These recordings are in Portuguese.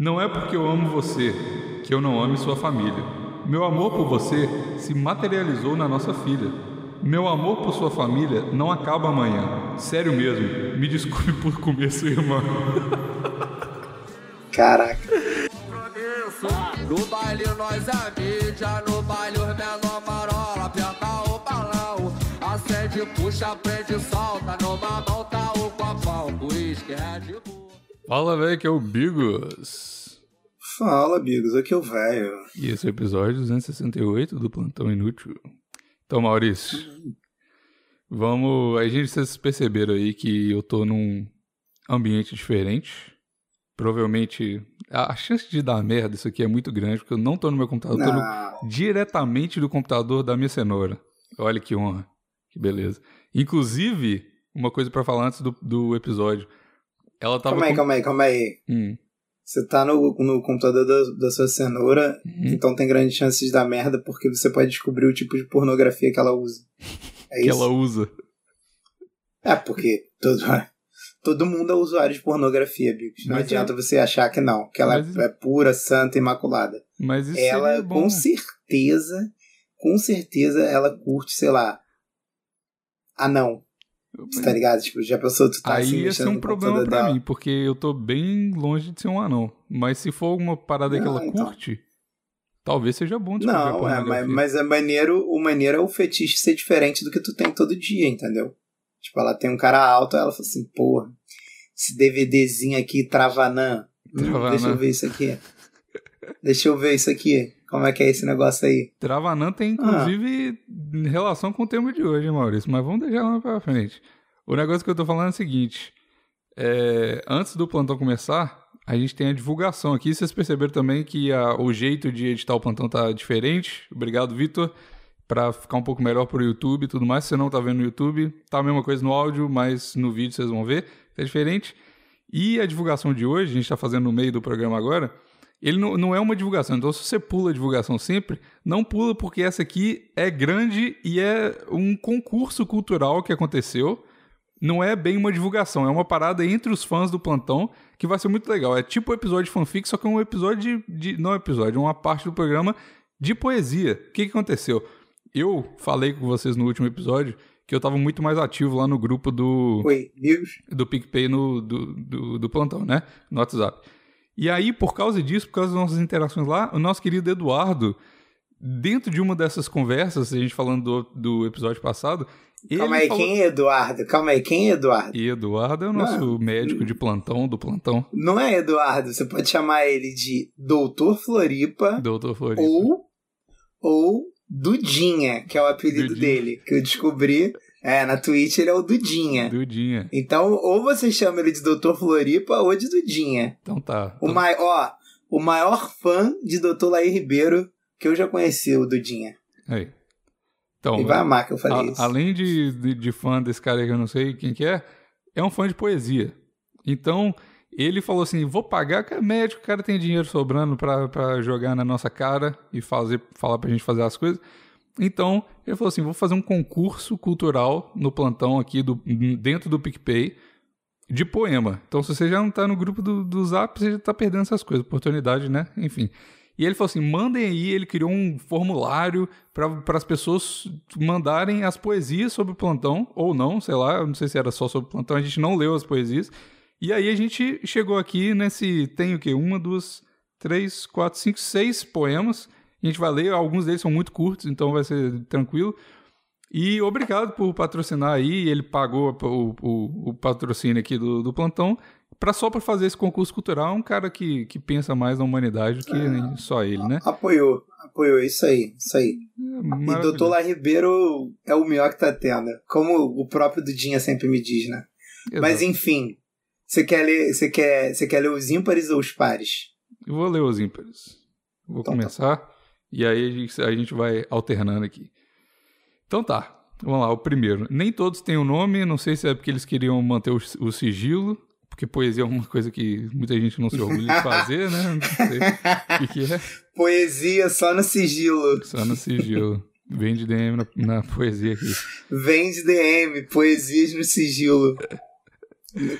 Não é porque eu amo você que eu não ame sua família. Meu amor por você se materializou na nossa filha. Meu amor por sua família não acaba amanhã. Sério mesmo. Me desculpe por comer sua irmã. Caraca. No baile nós é mídia, no baile os menor marola, aperta o balão, acende, puxa, prende, solta, numa mão tá o copão, uísque, Red Bull. Fala, velho, que é o Bigos. Fala, Bigos, aqui é o velho. E esse é o episódio 268 do Plantão Inútil. Então, Maurício, vamos. A gente, vocês perceberam aí que eu tô num ambiente diferente. Provavelmente a chance de dar merda isso aqui é muito grande, porque eu não tô no meu computador, eu tô no- Não. diretamente do computador da minha cenoura. Olha que honra, que beleza. Inclusive, uma coisa pra falar antes do, do episódio. Ela tava. Calma aí, com- calma aí, calma aí. Hum, Você tá no, no computador da, da sua cenoura, Uhum. então tem grande chance de dar merda porque você pode descobrir o tipo de pornografia que ela usa. É que isso? ela usa. É, porque todo, todo mundo é usuário de pornografia, Bigos. Não Mas adianta você achar que não, que ela Mas- é pura, santa, imaculada. Mas isso ela, bom. com certeza, com certeza, ela curte, sei lá. Ah, não. Você tá ligado? Tipo, já pensou, tu tá Aí assim, ia ser um problema pra dela. mim, porque eu tô bem longe de ser um anão. Mas se for alguma parada que Não, ela então. curte, talvez seja bom Não, é, mas, mas é maneiro, o maneiro é o fetiche ser diferente do que tu tem todo dia, entendeu? Tipo, ela tem um cara alto, ela fala assim, porra, esse DVDzinho aqui, Travanã. Hum, Travanã. deixa eu ver isso aqui. deixa eu ver isso aqui. Como é que é esse negócio aí? Travanã tem, Ah. inclusive, relação com o tema de hoje, Maurício. Mas vamos deixar lá pra frente. O negócio que eu tô falando é o seguinte. é, antes do plantão começar, a gente tem a divulgação aqui. Vocês perceberam também que a- o jeito de editar o plantão tá diferente. Obrigado, Vitor. Pra ficar um pouco melhor pro YouTube e tudo mais. Se você não tá vendo no YouTube, tá a mesma coisa no áudio, mas no vídeo vocês vão ver. Tá diferente. E a divulgação de hoje, a gente tá fazendo no meio do programa agora, ele não, não é uma divulgação. Então, se você pula a divulgação sempre, não pula porque essa aqui é grande e é um concurso cultural que aconteceu. Não é bem uma divulgação, é uma parada entre os fãs do plantão que vai ser muito legal. É tipo um episódio de fanfic, só que é um episódio de. de não episódio, é uma parte do programa de poesia. O que, que aconteceu? Eu falei com vocês no último episódio que eu tava muito mais ativo lá no grupo do Oi, Bigos? do PicPay no, do, do, do plantão, né? No WhatsApp. E aí, por causa disso, por causa das nossas interações lá, o nosso querido Eduardo, dentro de uma dessas conversas, a gente falando do, do episódio passado, Calma aí, falou... quem é Eduardo? Calma aí, quem é Eduardo? E Eduardo é o nosso médico de plantão, do plantão, Não é Eduardo, você pode chamar ele de Doutor Floripa doutor Floripa. ou, ou Dudinha, que é o apelido Dudinha. dele, que eu descobri. É, na Twitch ele é o Dudinha. Dudinha. Então, ou você chama ele de Doutor Floripa ou de Dudinha. Então tá. O, Então- mai, ó, o maior fã de Doutor Laí Ribeiro que eu já conheci, o Dudinha. Aí. Então, Ele vai amar que eu falei A- isso. além de, de, de fã desse cara que eu não sei quem que é, é um fã de poesia. Então, ele falou assim: vou pagar, que é médico, o cara tem dinheiro sobrando pra, pra jogar na nossa cara e fazer, falar pra gente fazer as coisas. Então, ele falou assim: vou fazer um concurso cultural no plantão aqui, do, dentro do PicPay, de poema. Então, se você já não tá no grupo do, do Zap, você já tá perdendo essas coisas, oportunidade, né? Enfim. E ele falou assim: mandem aí. Ele criou um formulário para as pessoas mandarem as poesias sobre o plantão, ou não, sei lá, não sei se era só sobre o plantão, a gente não leu as poesias. E aí a gente chegou aqui nesse. Tem o quê? Uma, duas, três, quatro, cinco, seis poemas. A gente vai ler, alguns deles são muito curtos, então vai ser tranquilo. E obrigado por patrocinar aí. Ele pagou o, o, o patrocínio aqui do, do plantão pra, só para fazer esse concurso cultural. É um cara que, que pensa mais na humanidade do que só ele, né? Apoiou, apoiou, isso aí, isso aí. E Maravilhoso. Doutor Lá Ribeiro é o melhor que tá tendo. Como o próprio Dudinha sempre me diz, né? Mas Exato. enfim, você quer ler, você quer, você quer ler os ímpares ou os pares? Eu vou ler os ímpares. Vou Então tá. E aí a gente, a gente vai alternando aqui. Então tá, vamos lá, o primeiro. Nem todos têm o nome, não sei se é porque eles queriam manter o, o sigilo, porque poesia é uma coisa que muita gente não se orgulha de fazer, né? Não sei o que, que é. Poesia só no sigilo. Só no sigilo. Vem de DM na, na poesia aqui. Vem de DM, poesias no sigilo.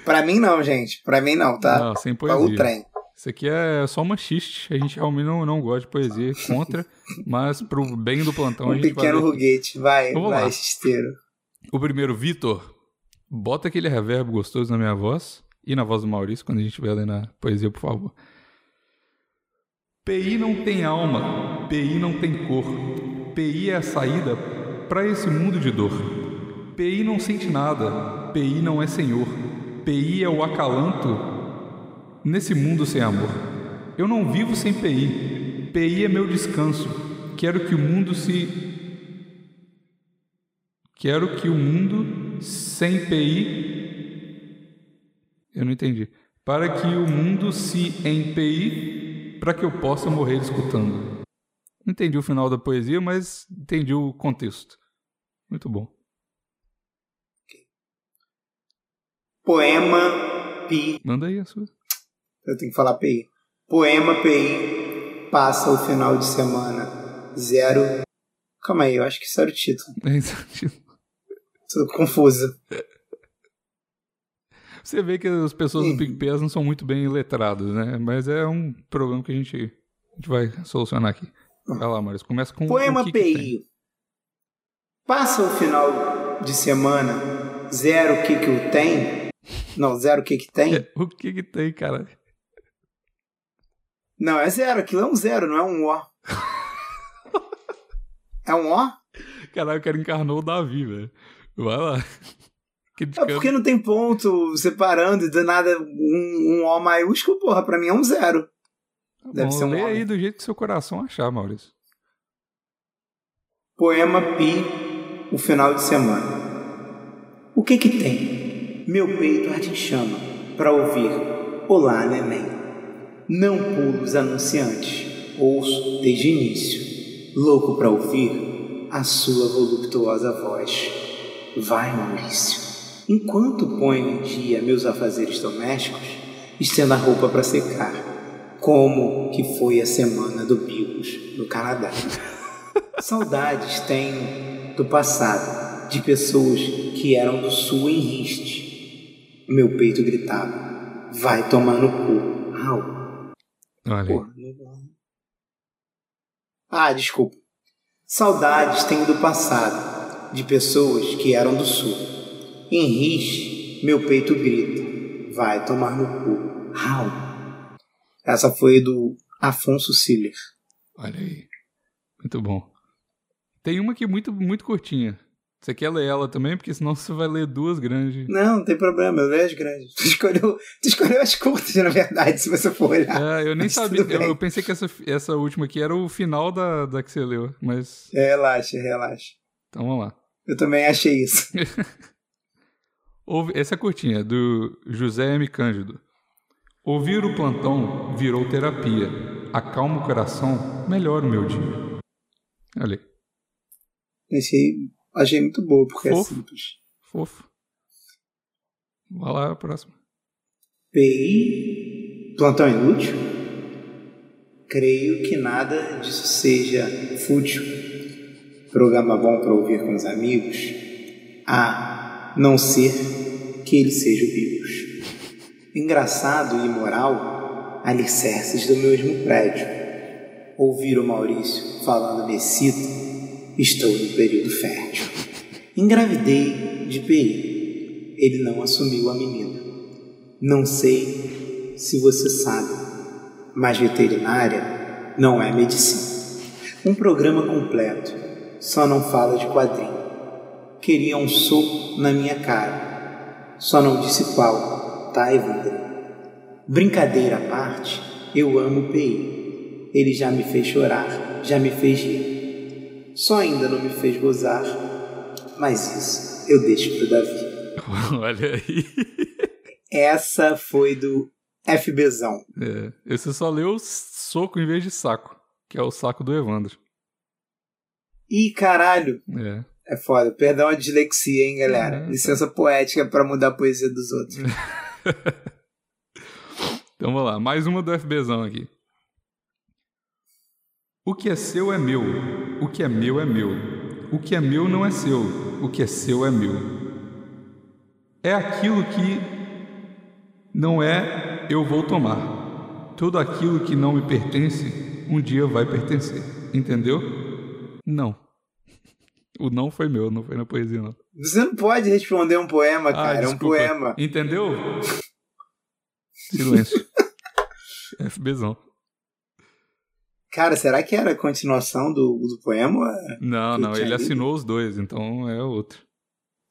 Pra mim não, gente. Pra mim não, tá? Não, sem Pra o poesia. trem. Isso aqui é só uma xiste. A gente realmente não, não gosta de poesia contra, mas pro bem do plantão a Um gente pequeno vai. ruguete. Vai, Vamos vai, lá. xisteiro. O primeiro, Vitor, bota aquele reverb gostoso na minha voz e na voz do Maurício quando a gente estiver lendo a poesia, por favor. PI não tem alma, PI não tem cor. PI é a saída para esse mundo de dor. PI não sente nada, PI não é senhor. PI é o acalanto nesse mundo sem amor. Eu não vivo sem PI. PI é meu descanso. Quero que o mundo se Quero que o mundo sem PI. Eu não entendi. Para que o mundo se empenhe para que eu possa morrer escutando. Entendi o final da poesia, mas entendi o contexto. Muito bom. Poema Pi. Manda aí a sua. Eu tenho que falar PI. Poema PI. Passa o final de semana. Zero. Calma aí, eu acho que isso era o título. Tô confuso. Você vê que as pessoas do PicPay não são muito bem letradas, né? Mas é um problema que a gente, a gente vai solucionar aqui. Vai lá, Maurício. Começa com Poema o que que tem. PI. Passa o final de semana. Zero o que que o tem? Não, zero o que que tem? O que que tem, cara? Não, é zero. Aquilo é um zero, não é um O. É um O? Caralho, o cara encarnou o Davi, velho. Vai lá. É porque não tem ponto separando e do nada um, um O maiúsculo, porra, pra mim é um zero. Tá deve bom, ser um lê homem. aí do jeito que seu coração achar, Maurício. Poema Pi, o final de semana. O que que tem? Meu peito arde em chama para ouvir Olá, neném. Não pulo os anunciantes, ouço desde início, louco para ouvir a sua voluptuosa voz. Vai, Maurício. Enquanto ponho em dia meus afazeres domésticos, estendo a roupa para secar, como que foi a semana do Bigos no Canadá. Saudades tenho do passado, de pessoas que eram do sul em riste. Meu peito gritava: Vai tomar no cu. Au. Olha. Porra, Ah, desculpa. Saudades tenho do passado, de pessoas que eram do sul. Em riste, meu peito grita: Vai tomar no cu. Au. Essa foi do Afonso Siller. Olha aí. Muito bom. Tem uma aqui muito, muito curtinha. Você quer ler ela também? Porque senão você vai ler duas grandes. Não, não tem problema, eu leio as grandes. Tu escolheu, tu escolheu as curtas, na verdade, se você for olhar. É, eu nem Mas sabia. Eu, eu pensei que essa, essa última aqui era o final da, da que você leu. Mas. Relaxa, relaxa. Então vamos lá. Eu também achei isso. Essa é curtinha, do José M. Cândido. Ouvir o plantão virou terapia. Acalma o coração, melhora o meu dia. Olha aí, Achei, achei muito boa, porque é Fofo. simples. fofo. Vai lá, próximo. PI, plantão inútil? Creio que nada disso seja fútil. Programa bom para ouvir com os amigos? A não ser que ele seja o. Engraçado e imoral, alicerces do mesmo prédio. Ouvir o Maurício falando Messito, estou no período fértil. Engravidei de PI. Ele não assumiu a menina. Não sei se você sabe, mas veterinária não é medicina. Um programa completo, só não fala de quadrinho. Queria um soco na minha cara, só não disse qual, tá, Evandro? Brincadeira à parte, eu amo o PI. Ele já me fez chorar, já me fez rir. Só ainda não me fez gozar, mas isso eu deixo pro Davi. Olha aí. Essa foi do FBzão. É, esse só leu soco em vez de saco, que é o saco do Evandro. Ih, caralho. É. É foda. Perdão a dislexia, hein, galera. Uhum. Licença poética pra mudar a poesia dos outros. Então vamos lá, mais uma do FBzão aqui. O que é seu é meu, o que é meu é meu. O que é meu não é seu, o que é seu é meu. É aquilo que não é eu vou tomar. Tudo aquilo que não me pertence, um dia vai pertencer. Entendeu? Não. O não foi meu, não foi na poesia, não. Você não pode responder um poema, Ah, cara. é um poema. Entendeu? Silêncio. FBzão. Cara, será que era a continuação do, do poema? Não, Que não, ele lido? assinou os dois, então é outro.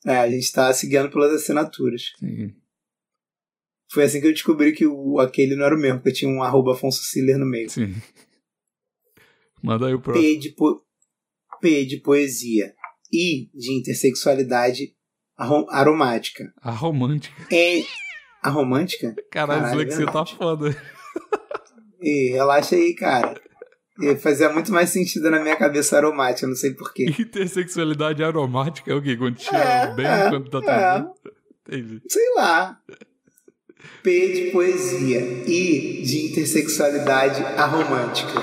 É, a gente tá seguindo pelas assinaturas. Sim. Foi assim que eu descobri que o, aquele não era o mesmo, porque tinha um arroba Afonso Siller no meio. Sim. Manda aí o próximo. P de, po- P de poesia. I de intersexualidade aromática. A romântica. E. A romântica? Caralho, Caralho, dislexia tá verdade. foda. E relaxa aí, cara. E fazia muito mais sentido na minha cabeça aromática, não sei porquê. Intersexualidade aromática é o quê? Quando cheira É, bem, é, quando tá é. tudo bem? Entendi. Sei lá. P de poesia. I de intersexualidade aromântica.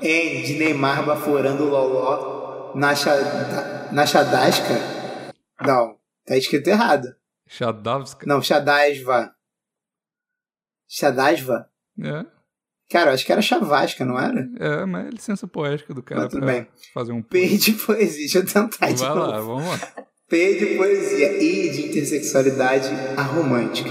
N de Neymar baforando o loló na, chada, na chadasca. Não, tá escrito errado. Shadavska. Não, chadasva. Chadasva? É, Cara, eu acho que era chavasca, não era? é, mas é licença poética do cara Mas tudo bem. fazer um... P de poesia. Deixa eu tentar de Vai novo. lá, vamos lá. P de poesia. I de intersexualidade aromântica.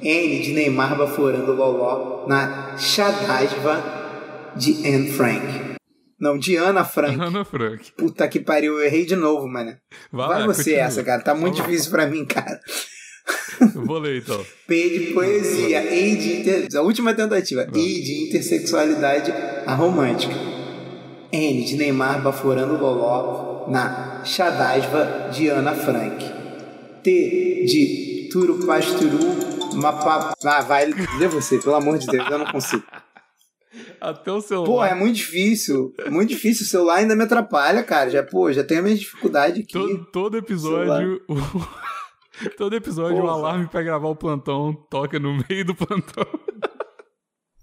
N de Neymar baforando loló na Shadasva de Anne Frank. Não, de Ana Frank. Ana Frank. Puta que pariu, eu errei de novo, mano. Vai, Vai lá, você continua. essa, cara. Tá muito Vamos lá. difícil pra mim, cara. Eu vou ler então. P de poesia. I de inter... A última tentativa. I de intersexualidade aromântica. N de Neymar baforando loló na Shadasva de Ana Frank. T de Turo Pasturu Mapa... Ah, vai, lê você, pelo amor de Deus, eu não consigo. Até o celular. Pô, é muito difícil. Muito difícil. O celular ainda me atrapalha, cara. Já, pô, já tenho a minha dificuldade aqui. todo, todo episódio... o- Todo episódio, o Porra. alarme pra gravar o plantão toca no meio do plantão.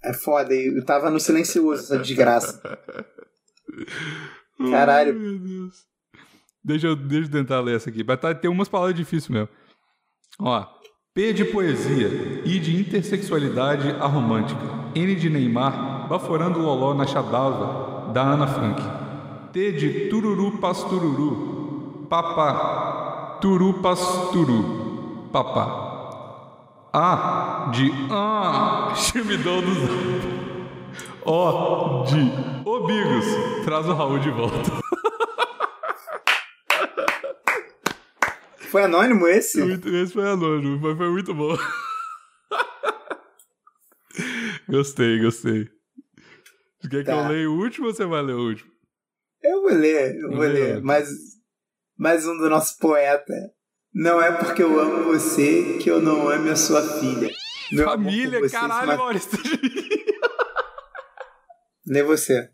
É foda, eu tava no silencioso essa desgraça. Caralho. Ai, meu Deus. Deixa eu, deixa eu tentar ler essa aqui. Vai tá, tem umas palavras difíceis mesmo. Ó. P de poesia. I de intersexualidade aromântica. N de Neymar. Baforando o loló na chadava. Da Ana Frank. T de tururu pastururu. Papá. Turu pasturu. Papá. A de ah, gemidão do zap. O de Obigos, traz o Raul de volta. Foi anônimo esse? Muito- Esse foi anônimo, mas foi muito bom. gostei, gostei. Você quer que Tá. eu leia o último ou você vai ler o último? Eu vou ler, eu vou Lê. ler. Mas mais um do nosso poeta. Não é porque eu amo você que eu não ame a sua filha. Meu Família, você caralho, ma- Maurício. Lê você.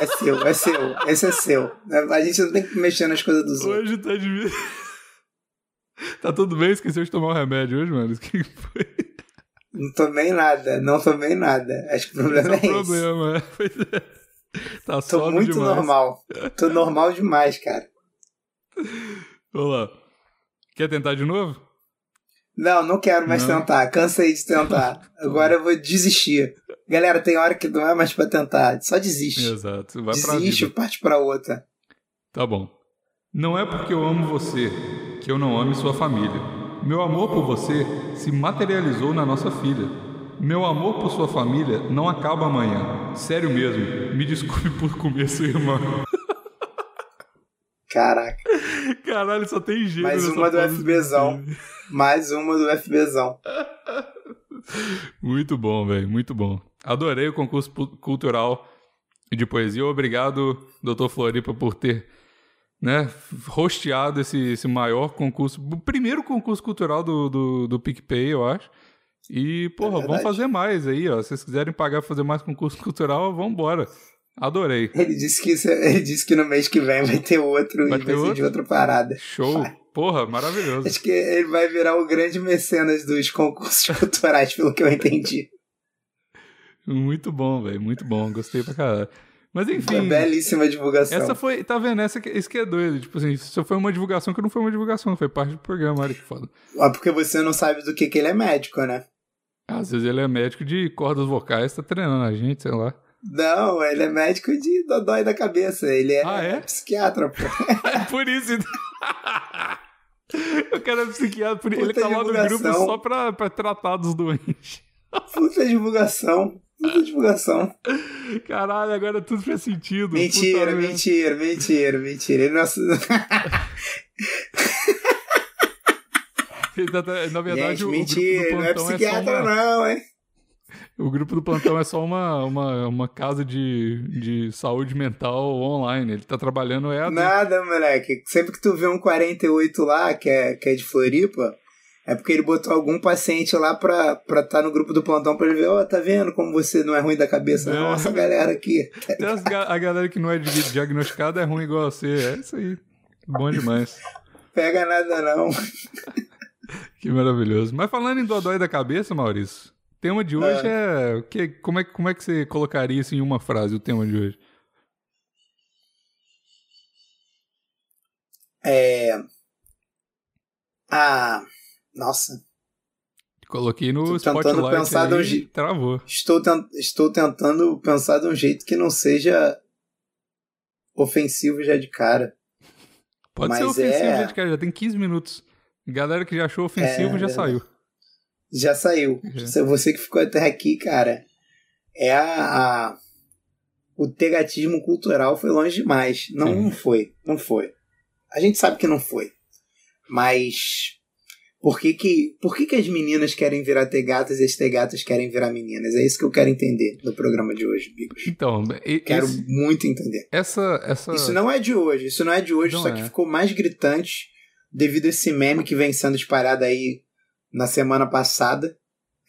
É seu, é seu. Esse é seu. A gente não tem que mexer nas coisas dos outros. Hoje tá de. Tá tudo bem? Esqueceu de tomar um remédio hoje, mano? O que foi? Não tomei nada, não tomei nada. Acho que o problema Esse é, é o esse. problema, é. Pois é. Tá Tô muito demais. normal. Tô normal demais, cara. Vamos lá. Quer tentar de novo? Não, não quero mais Não? tentar. Cansei de tentar. Agora eu vou desistir. Galera, tem hora que não é mais pra tentar. Só desiste. Exato. Vai pra desiste vida. parte pra outra. Tá bom. Não é porque eu amo você que eu não ame sua família. Meu amor por você se materializou na nossa filha. Meu amor por sua família não acaba amanhã. Sério mesmo. Me desculpe por comer sua irmã. Caraca. Caralho, só tem gênio Mais uma do FBzão. Mais uma do FBzão. Muito bom, velho. Muito bom. Adorei o concurso cultural de poesia. Obrigado, doutor Floripa, por ter né, rosteado esse, esse maior concurso. O primeiro concurso cultural do, do, do PicPay, eu acho. E, porra, vamos verdade. fazer mais aí, ó. Se vocês quiserem pagar pra fazer mais concurso cultural, vambora. Adorei. Ele disse que, isso- é, ele disse que no mês que vem vai ter outro Vai e ter vai ser de outro? outra parada. Show. Porra, maravilhoso. Acho que ele vai virar o grande mecenas dos concursos culturais, pelo que eu entendi. Muito bom, velho. Muito bom. Gostei pra caralho. Mas Uma enfim. belíssima divulgação. Essa foi, tá vendo? Essa isso que é doido. Tipo assim, isso foi uma divulgação que não foi uma divulgação, foi parte do programa, olha que foda. Ah, porque você não sabe do que, que ele é médico, né? Às vezes ele é médico de cordas vocais, tá treinando a gente, sei lá. Não, ele é médico de dodói da cabeça. Ele é, Ah, é? psiquiatra, pô. É por isso. O cara é psiquiatra, por... ele Puta tá lá no grupo só pra, pra tratar dos doentes. Puta divulgação. Puta divulgação. Caralho, agora tudo faz sentido. Mentira, mentira, mentira, mentira. Ele não... Tá- Na verdade, Gente, o, mentira, não é é, psiquiatra, uma, não, hein? O grupo do plantão é só uma, uma, uma casa de, de saúde mental online. Ele tá trabalhando é Nada, moleque. Sempre que tu vê um 48 lá, que é, que é de Floripa, é porque ele botou algum paciente lá pra estar tá no grupo do plantão pra ele ver, ó, tá vendo como você não é ruim da cabeça? É. Nossa, galera aqui. Ga- a galera que não é di- diagnosticada é ruim igual a você. É isso aí. Bom demais. Pega nada, não. Que maravilhoso. Mas falando em dodói da cabeça, Maurício, tema de hoje é. o que, como, é como é que você colocaria isso em uma frase, o tema de hoje? É. Ah. Nossa. Coloquei no Tô tentando pensar de um aí, je- travou. Estou, ten- estou tentando pensar de um jeito que não seja ofensivo já de cara. Pode ser Mas ofensivo, é- gente, cara. Já tem 15 minutos. Galera que já achou ofensivo É, já saiu. Já saiu. Uhum. Você que ficou até aqui, cara, é a, a- o tegatismo cultural foi longe demais. Não, não foi, não foi. A gente sabe que não foi. Mas por que que, por que que as meninas querem virar tegatas e as tegatas querem virar meninas? É isso que eu quero entender no programa de hoje, Bigos. Então, e- Quero esse- muito entender. essa. essa... Isso não é de hoje, isso não é de hoje, Não só é. que ficou mais gritante devido a esse meme que vem sendo espalhado aí na semana passada.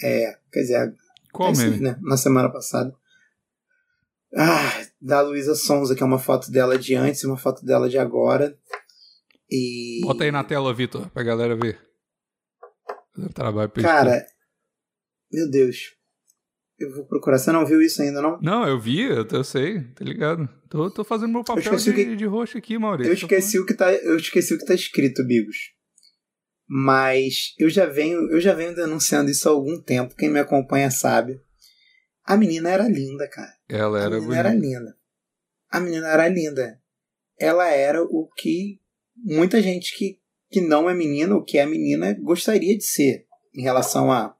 É, quer dizer, Qual é aí, meme? né? Na semana passada. Ah, da Luísa Sonza, que é uma foto dela de antes e uma foto dela de agora. E. Bota aí na tela, Vitor, pra galera ver. Trabalho. Cara, meu Deus. Eu vou procurar. Você não viu isso ainda, não? Não, eu vi, eu, eu sei, tá ligado? Tô, tô fazendo meu papel de, que- de roxo aqui, Maurício. Eu esqueci o que tá, eu esqueci o que tá escrito, Bigos. Mas eu já venho, eu já venho denunciando isso há algum tempo. Quem me acompanha sabe. A menina era linda, cara. Ela a era menina bonita. era linda. A menina era linda. Ela era o que muita gente que, que não é menina, ou que é menina, gostaria de ser. Em relação a,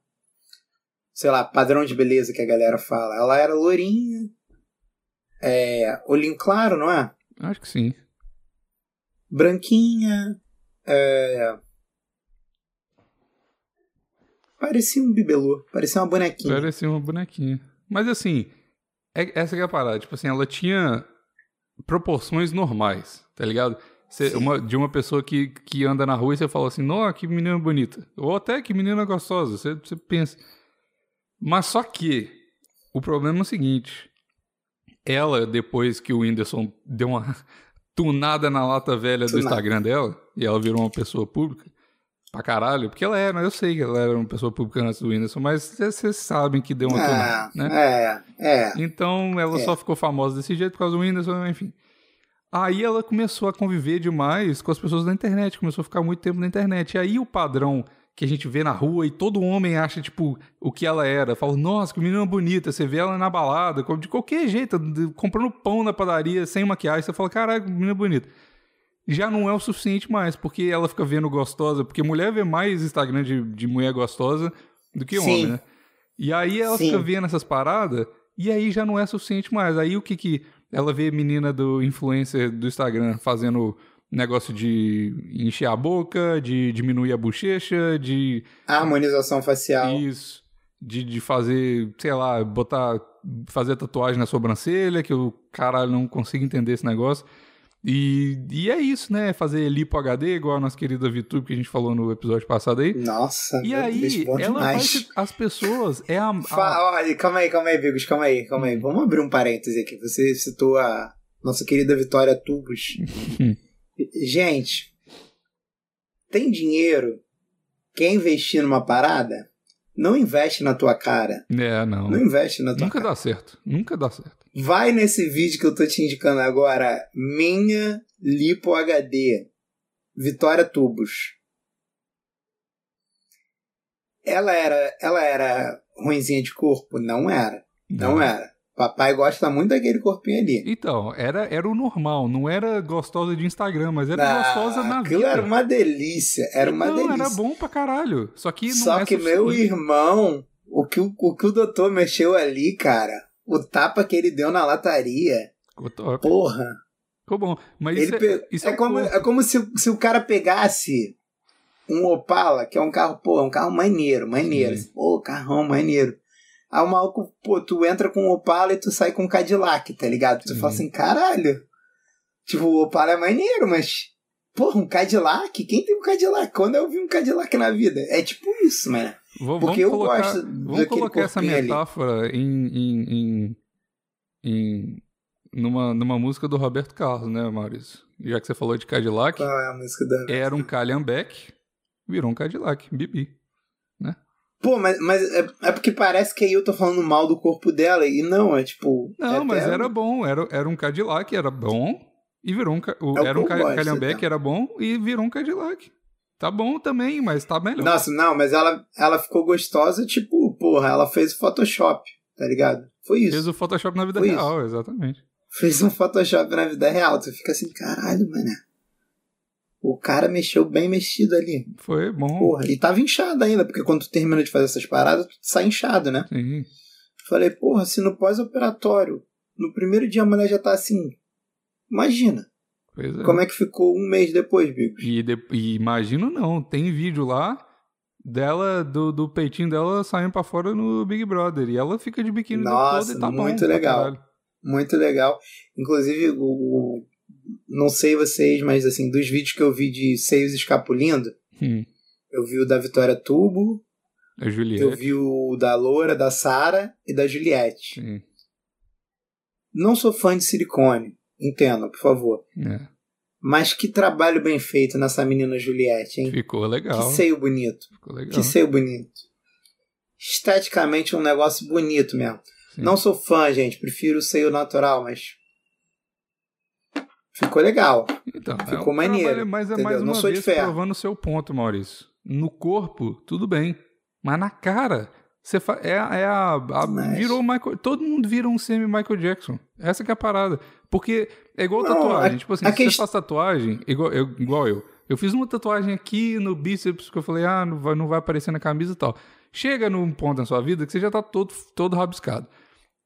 sei lá, padrão de beleza que a galera fala. Ela era lourinha, é, olhinho claro, não é? Acho que sim. branquinha. É... Parecia um bibelô, parecia uma bonequinha. Parecia uma bonequinha. Mas assim, é- essa que é a parada. Tipo assim, ela tinha proporções normais, tá ligado? Cê- uma, de uma pessoa que, que anda na rua e você fala assim, nossa, que menina bonita. Ou até que menina gostosa. Você, você pensa. Mas só que o problema é o seguinte. Ela, depois que o Whindersson deu uma tunada na lata velha do Tunada. Instagram dela, e ela virou uma pessoa pública, pra caralho, porque ela era, eu sei que ela era uma pessoa pública antes do Whindersson, mas vocês sabem que deu uma é, né? é, é. Então ela É. só ficou famosa desse jeito por causa do Whindersson, enfim. Aí ela começou a conviver demais com as pessoas da internet, começou a ficar muito tempo na internet. E aí o padrão que a gente vê na rua e todo homem acha, tipo, o que ela era. Fala, nossa, que menina bonita. Você vê ela na balada, de qualquer jeito, comprando pão na padaria, sem maquiagem. Você fala, caralho, menina bonita. Já não é o suficiente mais, porque ela fica vendo gostosa. Porque mulher vê mais Instagram de, de mulher gostosa do que Sim. homem, né? E aí ela Sim. fica vendo essas paradas e aí já não é suficiente mais. Aí o que que ela vê menina do influencer do Instagram fazendo negócio de encher a boca, de diminuir a bochecha, de Harmonização facial. isso, de, de fazer, sei lá, botar fazer tatuagem na sobrancelha, que o caralho não consigo entender esse negócio. E, e é isso, né? Fazer lipo HD, igual a nossa querida VTube que a gente falou no episódio passado aí. Nossa, E aí, ela faz as pessoas. É a, a- olha, calma aí, calma aí, Bigos, calma aí, calma aí. Vamos abrir um parêntese aqui. Você citou a nossa querida Vitória Tubos. Gente, tem dinheiro? Quer investir numa parada? Não investe na tua cara. É, não. Não investe na tua Nunca cara. dá certo. Nunca dá certo. Vai nesse vídeo que eu tô te indicando agora. Minha Lipo HD. Vitória Tubos. Ela era, ela era ruinzinha de corpo? Não era. Não, Não. era. Papai gosta muito daquele corpinho ali. Então, era, era o normal, não era gostosa de Instagram, mas era Ah, gostosa na aquilo vida. era uma delícia. Era uma não, delícia. era bom pra caralho. Só que não Só é que meu irmão, o que o, o que o doutor mexeu ali, cara, o tapa que ele deu na lataria, porra. Ficou bom. Mas Ele isso, pe- é, isso é, é, como, é como se, o- se o cara pegasse um Opala, que é um carro, pô, é um carro maneiro, maneiro. Sim. Pô, carrão maneiro. Aí o maluco, pô, tu entra com um Opala e tu sai com um Cadillac, tá ligado? Tu Sim. fala assim, caralho. Tipo, o Opala é maneiro, mas. Porra, um Cadillac? Quem tem um Cadillac? Quando eu vi um Cadillac na vida? É tipo isso, mano. Vou- Porque eu colocar, gosto Vamos colocar essa ali. metáfora em, em, em, em- numa, numa música do Roberto Carlos, né, Maurício? Já que você falou de Cadillac, Qual é a música da. era um Calhambeck, virou um Cadillac, Bibi. Pô, mas, mas é, é porque parece que aí eu tô falando mal do corpo dela e não, é tipo. Não, é mas era bom, era, era um Cadillac, era bom, e virou um, o- É o era um que eu Ca- gosto, Calhambeck, então. era bom, e virou um Cadillac. Tá bom também, mas tá melhor. Nossa, não, mas ela, ela ficou gostosa, tipo, porra, ela fez o Photoshop, tá ligado? Foi isso. Fez o Photoshop na vida Foi real, exatamente. Fez um Photoshop na vida real. Tu fica assim, caralho, mano. O cara mexeu bem mexido ali. Foi bom. Porra, e tava inchado ainda, porque quando tu termina de fazer essas paradas, tu sai inchado, né? Sim. Falei, porra, se no pós-operatório, no primeiro dia a mulher já tá assim. Imagina, Pois é. como é que ficou um mês depois, Bigos? E, de- e imagino não, tem vídeo lá dela, do, do peitinho dela saindo pra fora no Big Brother. E ela fica de biquíni Nossa, todo e tá muito legal. Muito legal. Inclusive, o, o- não sei vocês, mas assim, dos vídeos que eu vi de seios escapulindo, Hum, eu vi o da Vitória Tubo, Juliette. eu vi o da Loura, da Sara e da Juliette. Sim, Não sou fã de silicone, entendam, por favor. é. Mas que trabalho bem feito nessa menina Juliette, hein? Ficou legal. Que seio bonito. Ficou legal. Que seio bonito. Esteticamente um negócio bonito mesmo. Sim. Não sou fã, gente. Prefiro o seio natural, mas. Ficou legal. Então, é Ficou um maneiro, trabalho, Mas é entendeu? mais Não uma sou de vez provando o seu ponto, Maurício. No corpo, tudo bem. Mas na cara, você fa... é, é a, a- Mas- virou Michael. Todo mundo vira um semi-Michael Jackson. Essa que é a parada. Porque é igual Não, tatuagem. a- tipo assim, se quest- você faz tatuagem, igual eu, igual eu. Eu fiz uma tatuagem aqui no bíceps que eu falei, ah, não vai, não vai aparecer na camisa e tal. Chega num ponto na sua vida que você já tá todo, todo rabiscado.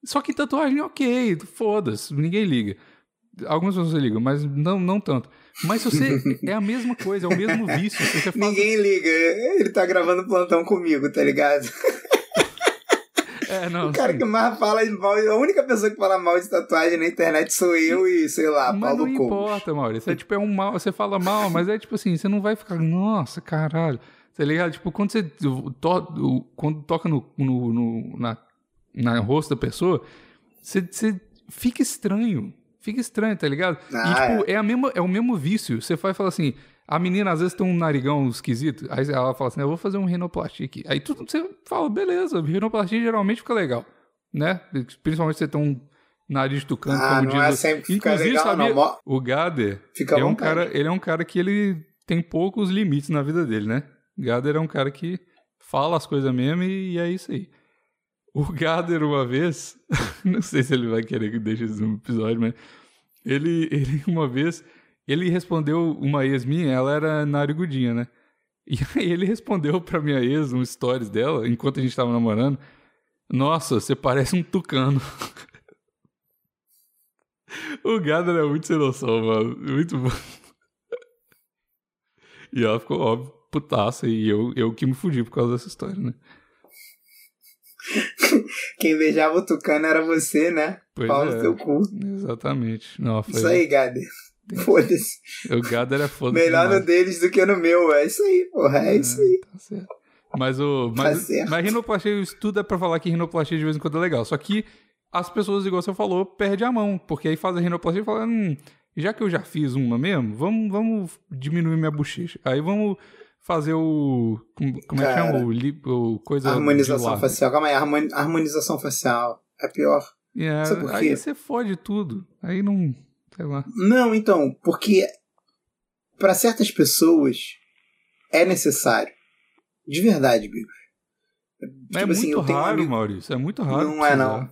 Só que tatuagem, ok, foda-se, ninguém liga. Algumas pessoas ligam, mas não, não tanto. Mas se você. é a mesma coisa, é o mesmo vício. Faz... Ninguém liga. Ele tá gravando plantão comigo, tá ligado? É, não. O cara sim. que mais fala mal. A única pessoa que fala mal de tatuagem na internet sou eu e, sei lá, Mas Paulo não Couto. importa, Maurício. É tipo, é um mal, você fala mal, mas é tipo assim, você não vai ficar, nossa, caralho. Tá ligado? Tipo, quando você to, quando toca no, no, no- na, na rosto da pessoa, você, você fica estranho. Fica estranho, tá ligado? Ah, e, tipo, é. a mesma, é o mesmo vício. Você vai falar assim, a menina às vezes tem um narigão esquisito, aí ela fala assim, eu vou fazer um rinoplastia aqui. Aí tudo você fala, beleza, rinoplastia geralmente fica legal, né? Principalmente se você tem um nariz tucano, Ah, como não diz é sempre Inclusive, legal, sabia, não. O Gader é um cara, ele é um cara que ele tem poucos limites na vida dele, né? Gader é um cara que fala as coisas mesmo e, e é isso aí. O Gader, uma vez, não sei se ele vai querer que deixe isso no episódio, mas ele, ele uma vez, ele respondeu uma ex minha, ela era narigudinha, né? E aí ele respondeu pra minha ex, um stories dela, enquanto a gente tava namorando, nossa, você parece um tucano. O Gader é muito sem noção, mano. Muito bom. E ela ficou, óbvio, putaça. E eu, eu que me fudi por causa dessa história, né? Quem beijava o tucano era você, né? Pois Pau é. no teu cu. Exatamente. Não, foi... Isso aí, Gader. Foda-se. O Gader é foda Melhor no deles do que no meu. É isso aí, porra. É isso aí. Tá certo. Mas o. Tá Mas, certo. mas rinoplastia, isso tudo é pra falar que rinoplastia de vez em quando é legal. Só que as pessoas, igual você falou, perdem a mão. Porque aí faz a rinoplastia e fala, hum, já que eu já fiz uma mesmo, vamos, vamos diminuir minha bochecha. Aí vamos fazer o. Como, como é que chama? O, li- o coisa. Harmonização facial. Calma aí. harmoni- Harmonização facial. É pior. É, Sabe por aí quê? você fode tudo. Aí não. Sei lá. Não, então, porque para certas pessoas é necessário. De verdade, Bigo. Mas é Tipo assim, muito eu tenho um raro, amigo- Maurício. É muito raro. Não é, não.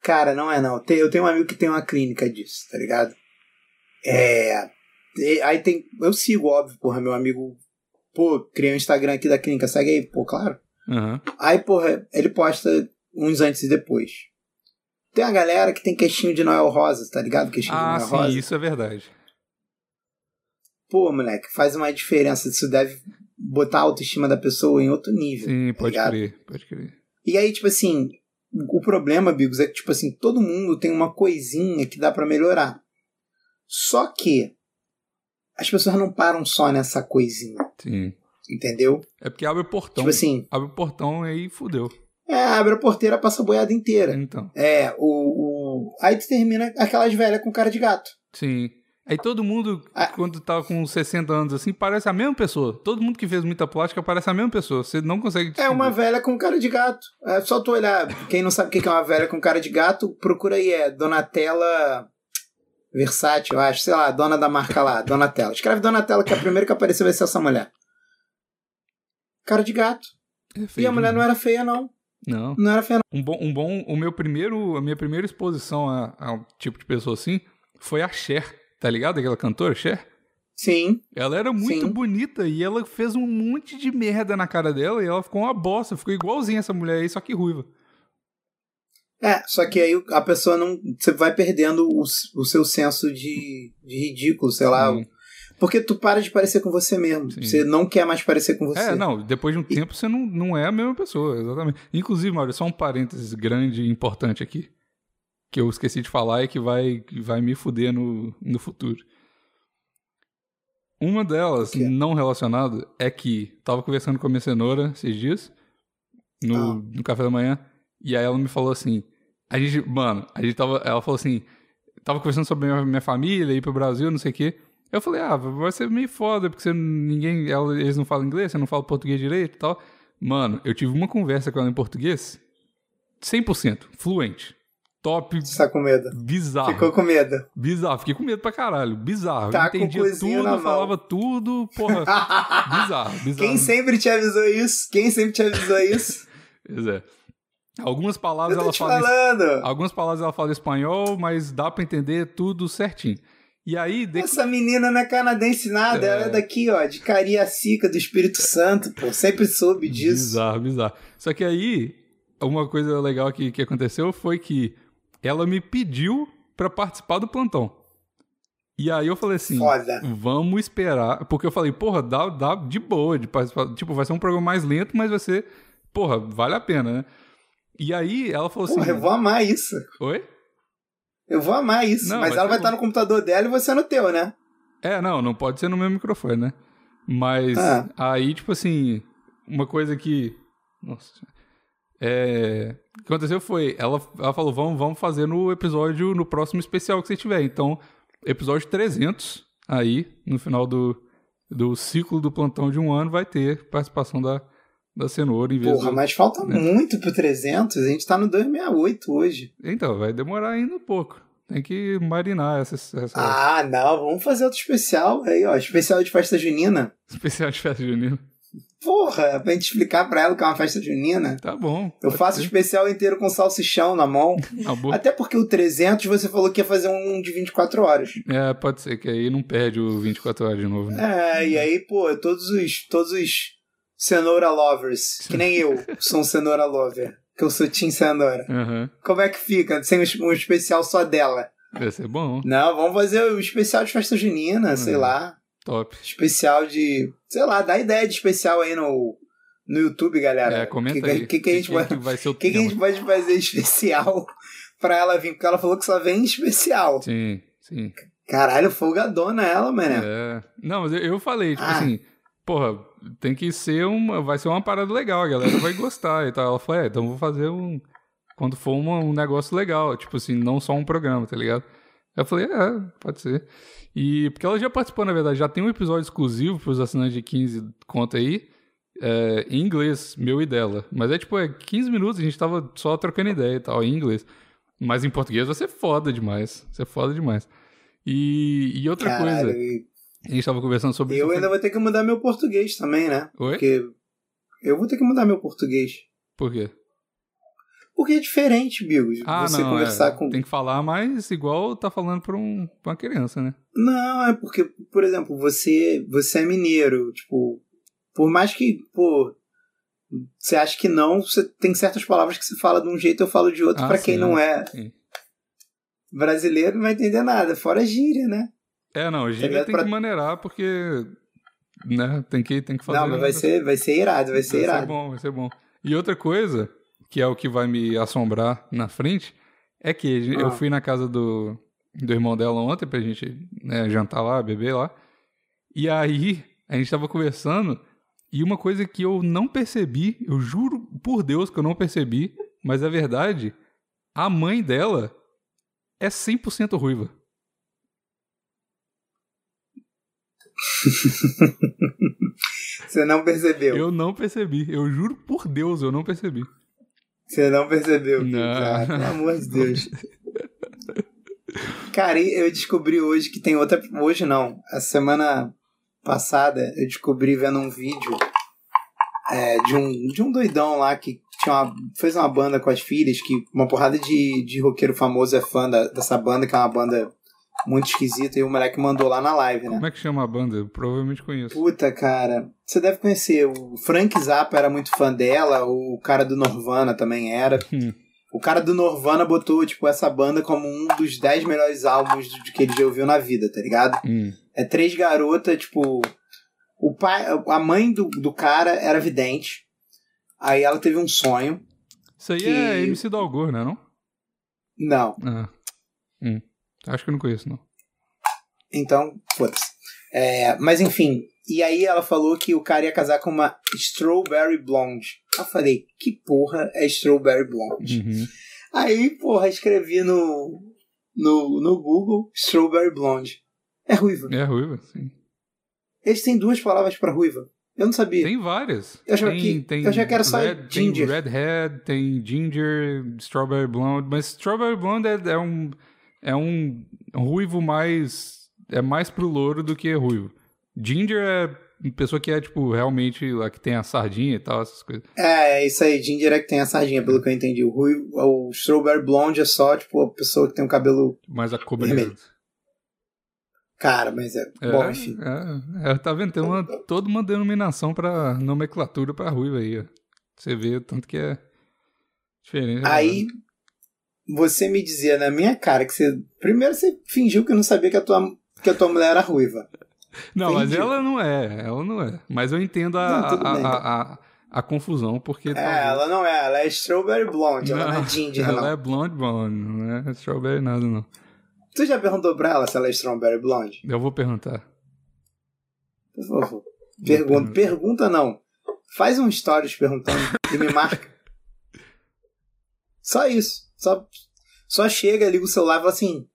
Cara, não é não. Eu tenho um amigo que tem uma clínica disso, tá ligado? É. Aí tem. Eu sigo, óbvio, porra, meu amigo. Pô, criei um Instagram aqui da clínica, segue aí, pô, claro. Aham. Aí, porra, ele posta uns antes e depois. Tem uma galera que tem queixinho de Noel Rosa, tá ligado? Queixinho Ah, de Noel sim, Rosa. isso é verdade. Pô, moleque, faz uma diferença. Isso deve botar a autoestima da pessoa em outro nível. Sim, tá pode ligado? crer, pode crer. E aí, tipo assim, o problema, Bigos, é que, tipo assim, todo mundo tem uma coisinha que dá pra melhorar. Só que as pessoas não param só nessa coisinha, Sim. entendeu? É porque abre o portão. Tipo assim, Abre o portão e aí fudeu. É, abre a porteira, passa a boiada inteira. Então, É, o, o... Aí tu termina aquelas velhas com cara de gato. sim. Aí todo mundo, Ah. quando tá com 60 anos assim, parece a mesma pessoa. Todo mundo que fez muita plástica parece a mesma pessoa. Você não consegue É distinguir. uma velha com cara de gato. É só tu olhar. Quem não sabe o que é uma velha com cara de gato, procura aí. É Donatella Versátil, eu acho. Sei lá, dona da marca lá. Donatella. Escreve Donatella, que a primeira que aparecer vai ser essa mulher. Cara de gato. É E feio a mulher não demais. era feia, não. Não. Não era não. Um bom, um bom, o meu primeiro, a minha primeira exposição a, a um tipo de pessoa assim foi a Cher, tá ligado? Aquela cantora Cher. Sim. Ela era muito Sim. bonita e ela fez um monte de merda na cara dela e ela ficou uma bosta, ficou igualzinha essa mulher aí, só que ruiva. É, só que aí a pessoa não. Você vai perdendo o, o seu senso de, de ridículo, sei lá. Sim. Porque tu para de parecer com você mesmo. Sim. Você não quer mais parecer com você. É, não, depois de um tempo você não, não é a mesma pessoa, exatamente. Inclusive, Mauro, só um parênteses grande e importante aqui, que eu esqueci de falar e que vai, que vai me fuder no, no futuro. Uma delas, não relacionada, é que tava conversando com a minha cenoura esses dias, no, Ah. no café da manhã, e aí ela me falou assim, a gente, mano, a gente tava, ela falou assim, tava conversando sobre minha, minha família, ir pro Brasil, não sei o quê. Eu falei, ah, vai ser meio foda, porque você, ninguém, ela- eles não falam inglês, você não fala português direito e tal. Mano, eu tive uma conversa com ela em português, 100%, fluente. Top, Você tá com medo. bizarro. Ficou com medo. Bizarro, fiquei com medo pra caralho. Bizarro. Tá entendia tudo, falava tudo, porra. bizarro, bizarro. Quem sempre te avisou isso? Quem sempre te avisou isso? Pois é. Algumas palavras ela fala. falando. Algumas palavras ela fala espanhol, mas dá pra entender tudo certinho. E aí, de... Essa menina não é canadense nada, É. ela é daqui, ó, de Cariacica, do Espírito Santo, pô. Sempre soube disso. Bizarro, bizarro. Só que aí, uma coisa legal que, que aconteceu foi que ela me pediu pra participar do plantão. E aí eu falei assim, Foda. vamos esperar. Porque eu falei, porra, dá, dá de boa de participar. Tipo, vai ser um programa mais lento, mas vai ser, porra, vale a pena, né? E aí ela falou Porra, assim. eu vou amar isso. Oi? Eu vou amar isso. Não, Mas vai ela vai bom. estar no computador dela e você no teu, né? É, não, não pode ser no meu microfone, né? Mas Ah. aí, tipo assim, uma coisa que. Nossa. É, o que aconteceu foi, ela, ela falou, vamos, vamos fazer no episódio, no próximo especial que você tiver. Então, episódio 300, aí, no final do, do ciclo do plantão de um ano, vai ter participação da, da cenoura em vez Porra, do... mas falta né? muito pro 300. A gente tá no 268 hoje. Então, vai demorar ainda um pouco. Tem que marinar essa, essa Ah, não. Vamos fazer outro especial aí, ó. Especial de festa junina. especial de festa junina. Porra, pra gente explicar pra ela que é uma festa junina. Tá bom. Eu faço o especial inteiro com salsichão na mão. Uma boa. Até porque o 300 você falou que ia fazer um de 24 horas. É, pode ser, que aí não perde o 24 horas de novo, né? É, e aí, pô, todos os, todos os cenoura lovers, que nem eu sou um cenoura lover, que eu sou Team Cenoura. Aham. Como é que fica sem um, um especial só dela? Vai ser bom. Não, vamos fazer o especial de festa junina, sei Hum. lá. Top. Especial de. Sei lá, dá ideia de especial aí no, no YouTube, galera. É, comenta que, aí. que, que a gente que vai o O que, que a gente pode fazer especial pra ela vir? Porque ela falou que só vem em especial. Sim, sim. Caralho, folgadona ela, mané. É. Não, mas eu, eu falei, tipo Ah. assim, porra, tem que ser uma. Vai ser uma parada legal, a galera vai gostar e tal. Ela falou, é, então vou fazer um. Quando for uma- um negócio legal, tipo assim, não só um programa, tá ligado? Eu falei, é, pode ser. E porque ela já participou, na verdade, já tem um episódio exclusivo pros assinantes de 15 conta aí, é, em inglês, meu e dela. Mas é tipo, é 15 minutos, a gente tava só trocando ideia e tal, em inglês. Mas em português vai ser foda demais. Vai ser foda demais. E, e outra Caralho, coisa, a gente tava conversando sobre eu isso. ainda vou ter que mudar meu português também, né? Oi? Porque Eu vou ter que mudar meu português. Por quê? Porque é diferente, Bigos. Ah, você não, conversar é, com. tem que falar mais igual tá falando pra, um, pra uma criança, né? Não, é porque, por exemplo, você, você é mineiro, tipo, por mais que, pô, você acha que não, você tem certas palavras que você fala de um jeito, eu falo de outro, Ah, pra quem não é sim. brasileiro não vai entender nada, fora gíria, né? É, não, gíria ligado? tem Pra- que maneirar porque, né, tem que, tem que fazer... não, mas vai ser, vai ser irado, vai ser Vai ser irado. bom, vai ser bom. E outra coisa, que é o que vai me assombrar na frente, é que eu Ah. fui na casa do, do irmão dela ontem pra gente né, jantar lá, beber lá. E aí, a gente tava conversando, e uma coisa que eu não percebi, eu juro por Deus que eu não percebi, mas é verdade, a mãe dela é 100% ruiva. Você não percebeu. Eu não percebi, eu juro por Deus, eu não percebi. Você não percebeu. Não. Ah, pelo amor de Deus. Cara, eu descobri hoje que tem outra. Hoje não. A semana passada eu descobri vendo um vídeo é, de, um, de um doidão lá que tinha uma, fez uma banda com as filhas, que uma porrada de, de roqueiro famoso é fã da- dessa banda, que é uma banda muito esquisita, e o moleque mandou lá na live, né? Como é que chama a banda? Eu provavelmente conheço. Puta, cara. Você deve conhecer. O Frank Zappa era muito fã dela, o cara do Nirvana também era. Hum. O cara do Nirvana botou, tipo, essa banda como um dos 10 melhores álbuns que ele já ouviu na vida, tá ligado? Hum. É três garotas, tipo. O pai, a mãe do, do cara era vidente. Aí ela teve um sonho. Isso aí Que- é MC do Algor, né? Não? Não. Ah. Hum. Acho que eu não conheço, não. Então, foda-se. É, mas enfim. E aí ela falou que o cara ia casar com uma Strawberry Blonde. Eu falei, que porra é Strawberry Blonde? Uhum. Aí, porra, escrevi no, no, no Google Strawberry Blonde. É ruiva. É ruiva, sim. Eles têm duas palavras pra ruiva. Eu não sabia. Tem várias. Eu achava tem, que- tem eu achava que era só red, ginger. Tem redhead, tem ginger, strawberry blonde, mas strawberry blonde é, é um é um ruivo mais é mais pro louro do que ruivo. Ginger é pessoa que é tipo realmente a que tem a sardinha e tal essas coisas. É, isso aí. Ginger é que tem a sardinha, pelo que eu entendi. O, ruivo, o Strawberry Blonde é só, tipo, a pessoa que tem um cabelo... Mais acobertado. Cara, mas é... É, Bom, enfim. é, é, tá vendo? Tem uma, toda uma denominação pra nomenclatura pra ruiva aí, ó. Você vê o tanto que é diferente. Aí, você me dizia na minha cara que você... Primeiro você fingiu que não sabia que a tua, que a tua mulher era ruiva. Não, mas Entendi. ela não é, ela não é. Mas eu entendo a, Não, a, a, a, a confusão, porque. É, talvez- ela não é. Ela é Strawberry Blonde. Ela não é Ginger, ela não. é blonde blonde, não é strawberry nada, não. Tu já perguntou pra ela se ela é Strawberry Blonde? Eu vou perguntar. Por favor. Pergunta. Pergunta não. Faz um stories perguntando e me marca. Só isso. Só, só chega, liga o celular e fala assim: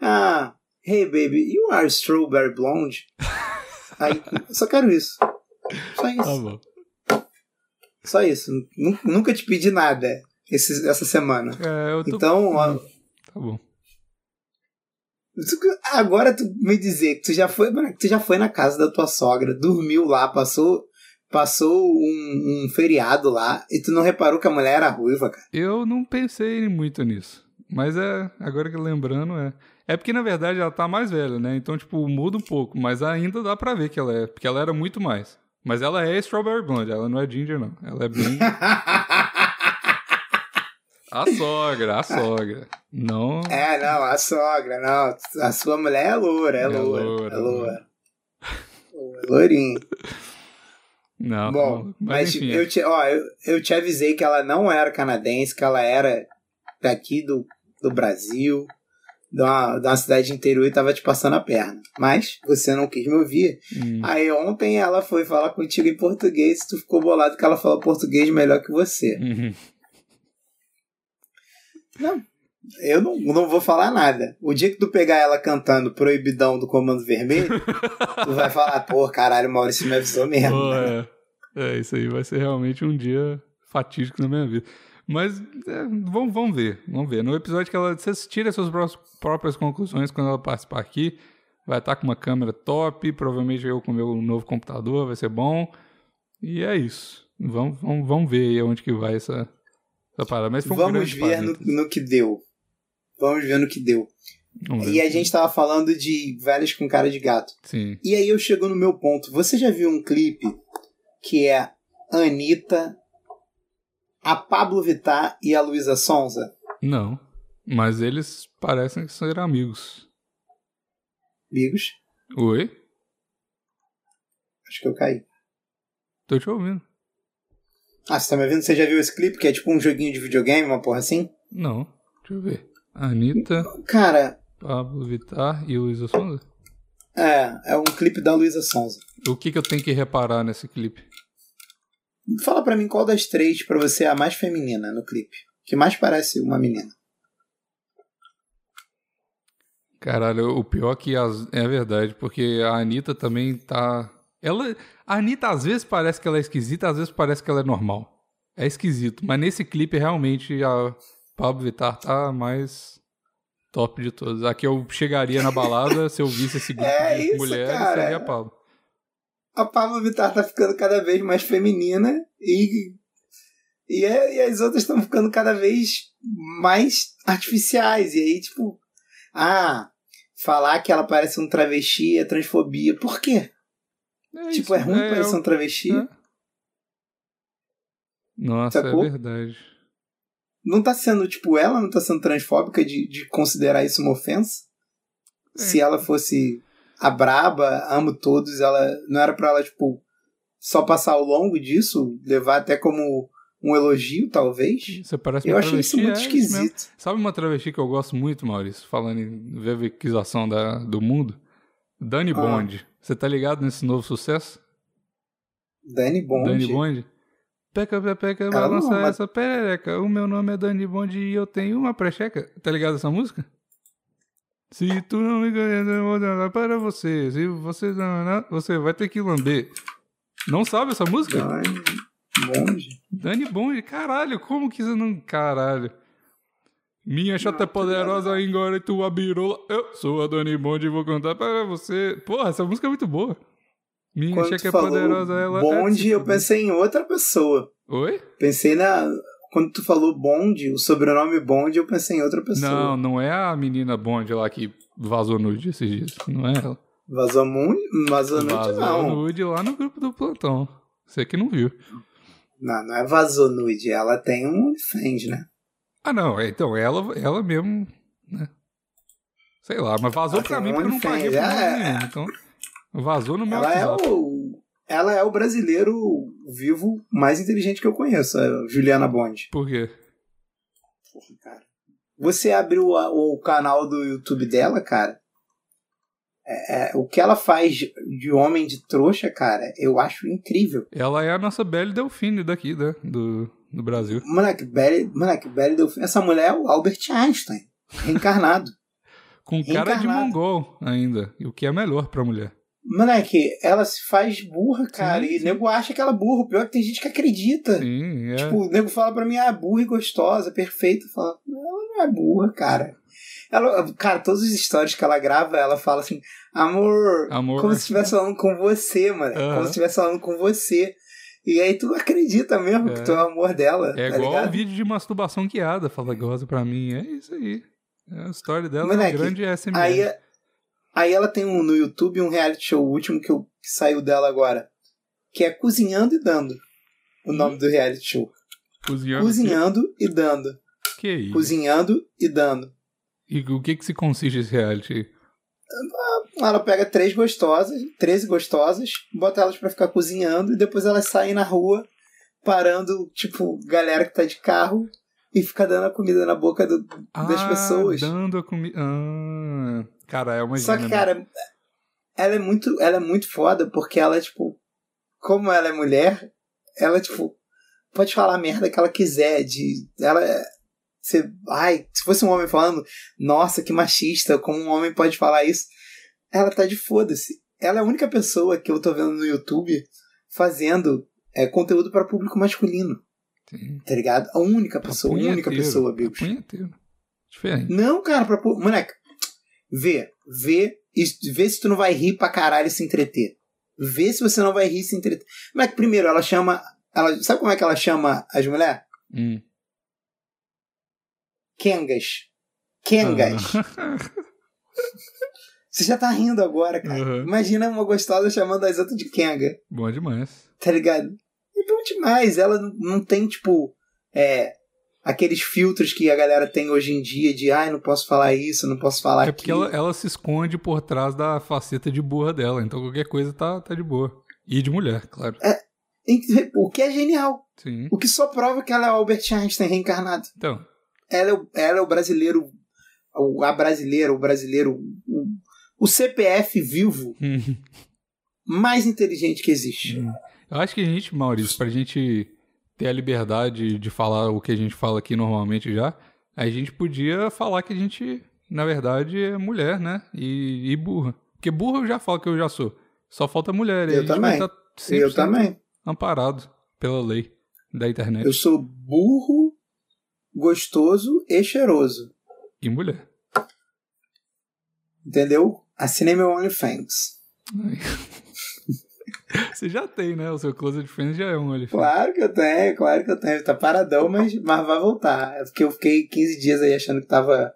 Ah, hey baby, you are Strawberry Blonde? Aí, só quero isso. Só Tá isso. bom. Só isso. Nu- Nunca te pedi nada esse- essa semana. É, eu tô... Então, ó, Tá bom. Agora tu me dizer que tu já foi, que tu já foi na casa da tua sogra, dormiu lá, passou passou um, um feriado lá e tu não reparou que a mulher era ruiva, cara. Eu não pensei muito nisso. Mas é, agora que lembrando, é. É porque, na verdade, ela tá mais velha, né? Então, tipo, muda um pouco. Mas ainda dá pra ver que ela é. Porque ela era muito mais. Mas ela é Strawberry Blonde, ela não é Ginger, não. Ela é bem. a sogra, a sogra. Não. é, não, a sogra, não. A sua mulher é loura, é, É loura. loura, é loura. É lourinha. Não, Bom, não. mas, enfim. eu, te, ó, eu, eu te avisei que ela não era canadense, que ela era daqui do, do Brasil, de uma, de uma cidade interior e tava te passando a perna. Mas você não quis me ouvir. Hum. Aí ontem ela foi falar contigo em português e tu ficou bolado que ela fala português melhor que você. Uhum. Eu não, não vou falar nada. O dia que tu pegar ela cantando Proibidão do Comando Vermelho, tu vai falar, pô, caralho, o Maurício me avisou mesmo. Pô, né? é. É, isso aí vai ser realmente um dia fatídico na minha vida. Mas é, vamos, vamos ver, vamos ver. No episódio que ela. Você tira suas pró- próprias conclusões quando ela participar aqui. Vai estar com uma câmera top, provavelmente eu com o meu novo computador, vai ser bom. E é isso. Vamos, vamos, vamos ver aí onde que vai essa, essa parada. Mas foi um Vamos ver no, no que deu. Vamos ver no que deu. Vamos ver. E a gente tava falando de velhos com cara de gato. Sim. E aí eu chego no meu ponto. Você já viu um clipe que é Anitta, a Pablo Vittar e a Luísa Sonza? Não. Mas eles parecem ser amigos. Amigos? Oi? Acho que eu caí. Tô te ouvindo. Ah, você tá me ouvindo? Você já viu esse clipe que é tipo um joguinho de videogame, uma porra assim? Não. Deixa eu ver. Anitta, Cara, Pablo Vittar e Luísa Sonza? é, é um clipe da Luísa Sonza. O que, que eu tenho que reparar nesse clipe? Fala pra mim qual das três pra você é a mais feminina no clipe. Que mais parece uma menina. Caralho, o pior é que as- é verdade, porque a Anitta também tá. Ela. A Anitta às vezes parece que ela é esquisita, às vezes parece que ela é normal. É esquisito, mas nesse clipe realmente a Pablo Vittar tá mais top de todos. Aqui eu chegaria na balada se eu visse esse grupo É de isso, mulheres, cara. seria a Pablo. A Pablo Vittar tá ficando cada vez mais feminina e. E, é- e as outras estão ficando cada vez mais artificiais. E aí, tipo. Ah, falar que ela parece um travesti é transfobia. Por quê? É tipo, isso, é ruim parecer o- um travesti? é. Nossa, Sacou? é verdade. Não tá sendo, tipo, ela não tá sendo transfóbica de, de considerar isso uma ofensa? É. Se ela fosse a braba, amo todos, ela não era pra ela, tipo, só passar ao longo disso, levar até como um elogio, talvez? Você parece Eu achei isso muito é isso esquisito. Sabe uma travesti que eu gosto muito, Maurício? Falando em veviquização da, do mundo? Dani Ah. Bond. Você tá ligado nesse novo sucesso? Dani Bond. Dani Bond? Peca, peca, peca, Ela balança não, mas- essa perereca. O meu nome é Dani Bond e eu tenho uma precheca. Tá ligado essa música? Se tu não me conhece, eu vou dar para você. Se você não, não, você vai ter que lamber. Não sabe essa música? Dani Bond. Dani Bond, caralho, como que você não. Caralho. Minha chata é poderosa, engole tua birola. Eu sou a Dani Bond e vou contar para você. Porra, essa música é muito boa. Minha Quando é poderosa, ela. é Bond, de eu pensei em outra pessoa. Oi? Pensei na... Quando tu falou Bond, o sobrenome Bond, eu pensei em outra pessoa. Não, não é a menina Bond lá que vazou nude esses dias. Não é ela. Vazou muito? Vazou nude, Vazou não. nude lá no grupo do plantão. Você que não viu. Não, não é vazou nude. Ela tem um OnlyFans, né? Ah, não. é, Então, ela, ela mesmo, né? Sei lá, mas vazou Ela pra mim porque eu não paguei por é. nenhum. Então, vazou no meu Ela é WhatsApp. o... Ela é o brasileiro vivo mais inteligente que eu conheço, a Juliana Bond. Por quê? Porra, cara. Você abriu a- o canal do YouTube dela, cara. É, é, o que ela faz de homem de trouxa, cara, eu acho incrível. Ela é a nossa Belle Delfine daqui, né? Do, do Brasil. Moleque, Belly, moleque, Belly Delfim. Essa mulher é o Albert Einstein, reencarnado. Com cara de mongol ainda. E o que é melhor pra mulher. Moleque, ela se faz burra, cara. Sim, e o sim. nego acha que ela é burra. O pior é que tem gente que acredita. Sim, é. Tipo, o nego fala pra mim, ah, burra e gostosa, perfeita. Fala, ela não é burra, cara. Ela, cara, todas as histórias que ela grava, ela fala assim, amor, Amor. como se estivesse falando com você, mano. Aham. Como se estivesse falando com você. E aí tu acredita mesmo É. que tu é o amor dela. É tá igual ligado? o vídeo de masturbação guiada. Fala goza pra mim. É isso aí. É a história dela Moleque, é um grande SMR. Aí, aí ela tem um, no YouTube um reality show o último que, eu, que saiu dela agora. Que é Cozinhando e Dando. O nome do reality show. Cozinhando. Cozinhando e dando. Que isso? Cozinhando e dando. E o que que se consiste esse reality? aí? Ela pega três gostosas, 13 gostosas, bota elas pra ficar cozinhando e depois elas saem na rua parando, tipo, galera que tá de carro e fica dando a comida na boca do- das Ah, pessoas. dando a comida. Ah, cara, é uma Só que, né? cara, ela é muito, ela é muito foda porque ela, tipo, como ela é mulher, ela, tipo, pode falar a merda que ela quiser. De, ela é. Você, ai, se fosse um homem falando, nossa, que machista, como um homem pode falar isso? Ela tá de foda-se. Ela é a única pessoa que eu tô vendo no YouTube fazendo é, conteúdo para público masculino, Sim. tá ligado? A única pessoa, a única pessoa, Bigos. Diferente. Não, cara, pra. Moleque, vê, vê, e vê se tu não vai rir pra caralho e se entreter. Vê se você não vai rir se entreter. Mas primeiro, ela chama. Ela, sabe como é que ela chama as mulheres? Hum. Kengas. Kengas. Ah. Você já tá rindo agora, cara. Uhum. Imagina uma gostosa chamando as outras de Kenga. Bom demais. Tá ligado? É bom demais. Ela não- não tem, tipo, é, aqueles filtros que a galera tem hoje em dia de ai, não posso falar isso, não posso falar É porque aquilo. ela, ela se esconde por trás da faceta de burra dela, então qualquer coisa tá, tá de boa. E de mulher, claro. Ent- O que é genial. Sim. O que só prova que ela é o Albert Einstein reencarnado. Então, Ela é, o- ela é o brasileiro, o, a brasileira, o brasileiro, o, o CPF vivo mais inteligente que existe. eu acho que a gente, Maurício, pra gente ter a liberdade de falar o que a gente fala aqui normalmente já, a gente podia falar que a gente, na verdade, é mulher, né? E, e burra. Porque burra eu já falo que eu já sou. Só falta mulher. e Eu também. tá eu 100% também. amparado pela lei da internet. Eu sou burro, gostoso e cheiroso. E mulher. Entendeu? Assinei meu OnlyFans. Você já tem, né? O seu Closet Friends já é um ali. Claro que eu tenho, claro que eu tenho. Tá paradão, mas, mas vai voltar. É porque eu fiquei 15 dias aí achando que tava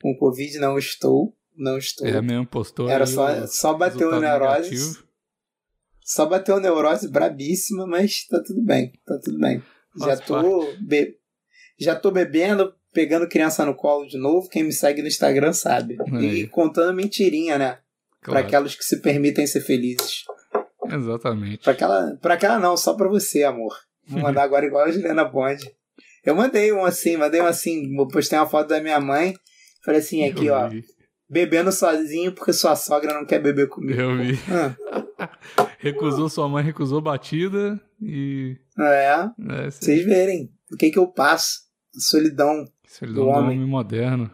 com Covid. Não estou. Não estou. É mesmo, postou Era só, só bateu o resultado neurose. negativo. Só bateu a neurose brabíssima, mas tá tudo bem. Tá tudo bem. Já tô, be... Já tô bebendo, pegando criança no colo de novo. Quem me segue no Instagram sabe. E contando mentirinha, né? Pra Claro. aquelas que se permitem ser felizes. Exatamente. Pra aquela, pra aquela não, só pra você, amor. Vou mandar agora igual a Juliana Bond. Eu mandei um assim, mandei um assim, postei uma foto da minha mãe. Falei assim, aqui, Eu ó, vi. bebendo sozinho porque sua sogra não quer beber comigo. Eu vi. Ah, Recusou sua mãe, recusou batida e. é, É, vocês verem o que que eu passo. A solidão Solidão do do homem. homem moderno.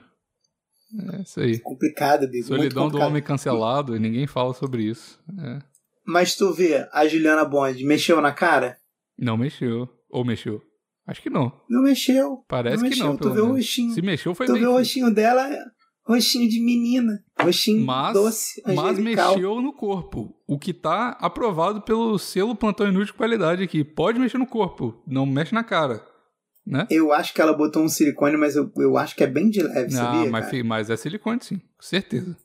É isso aí. complicada, Bigo. muito Solidão do complicada. homem cancelado e ninguém fala sobre isso. É. Mas tu vê, a Juliana Bond mexeu na cara? Não mexeu. Ou mexeu? Acho que não. Não mexeu. Parece não que mexeu. não. Tu vê o rostinho. Se mexeu, foi tu bem. vê o rostinho dela, rostinho de menina. Rostinho Mas, doce, mas angelical. mexeu no corpo. O que tá aprovado pelo selo Plantão Inútil de qualidade aqui. Pode mexer no corpo, não mexe na cara. Né? Eu acho que ela botou um silicone, mas eu, eu acho que é bem de leve, Ah, sabia? mas, mas é silicone, sim. Com certeza.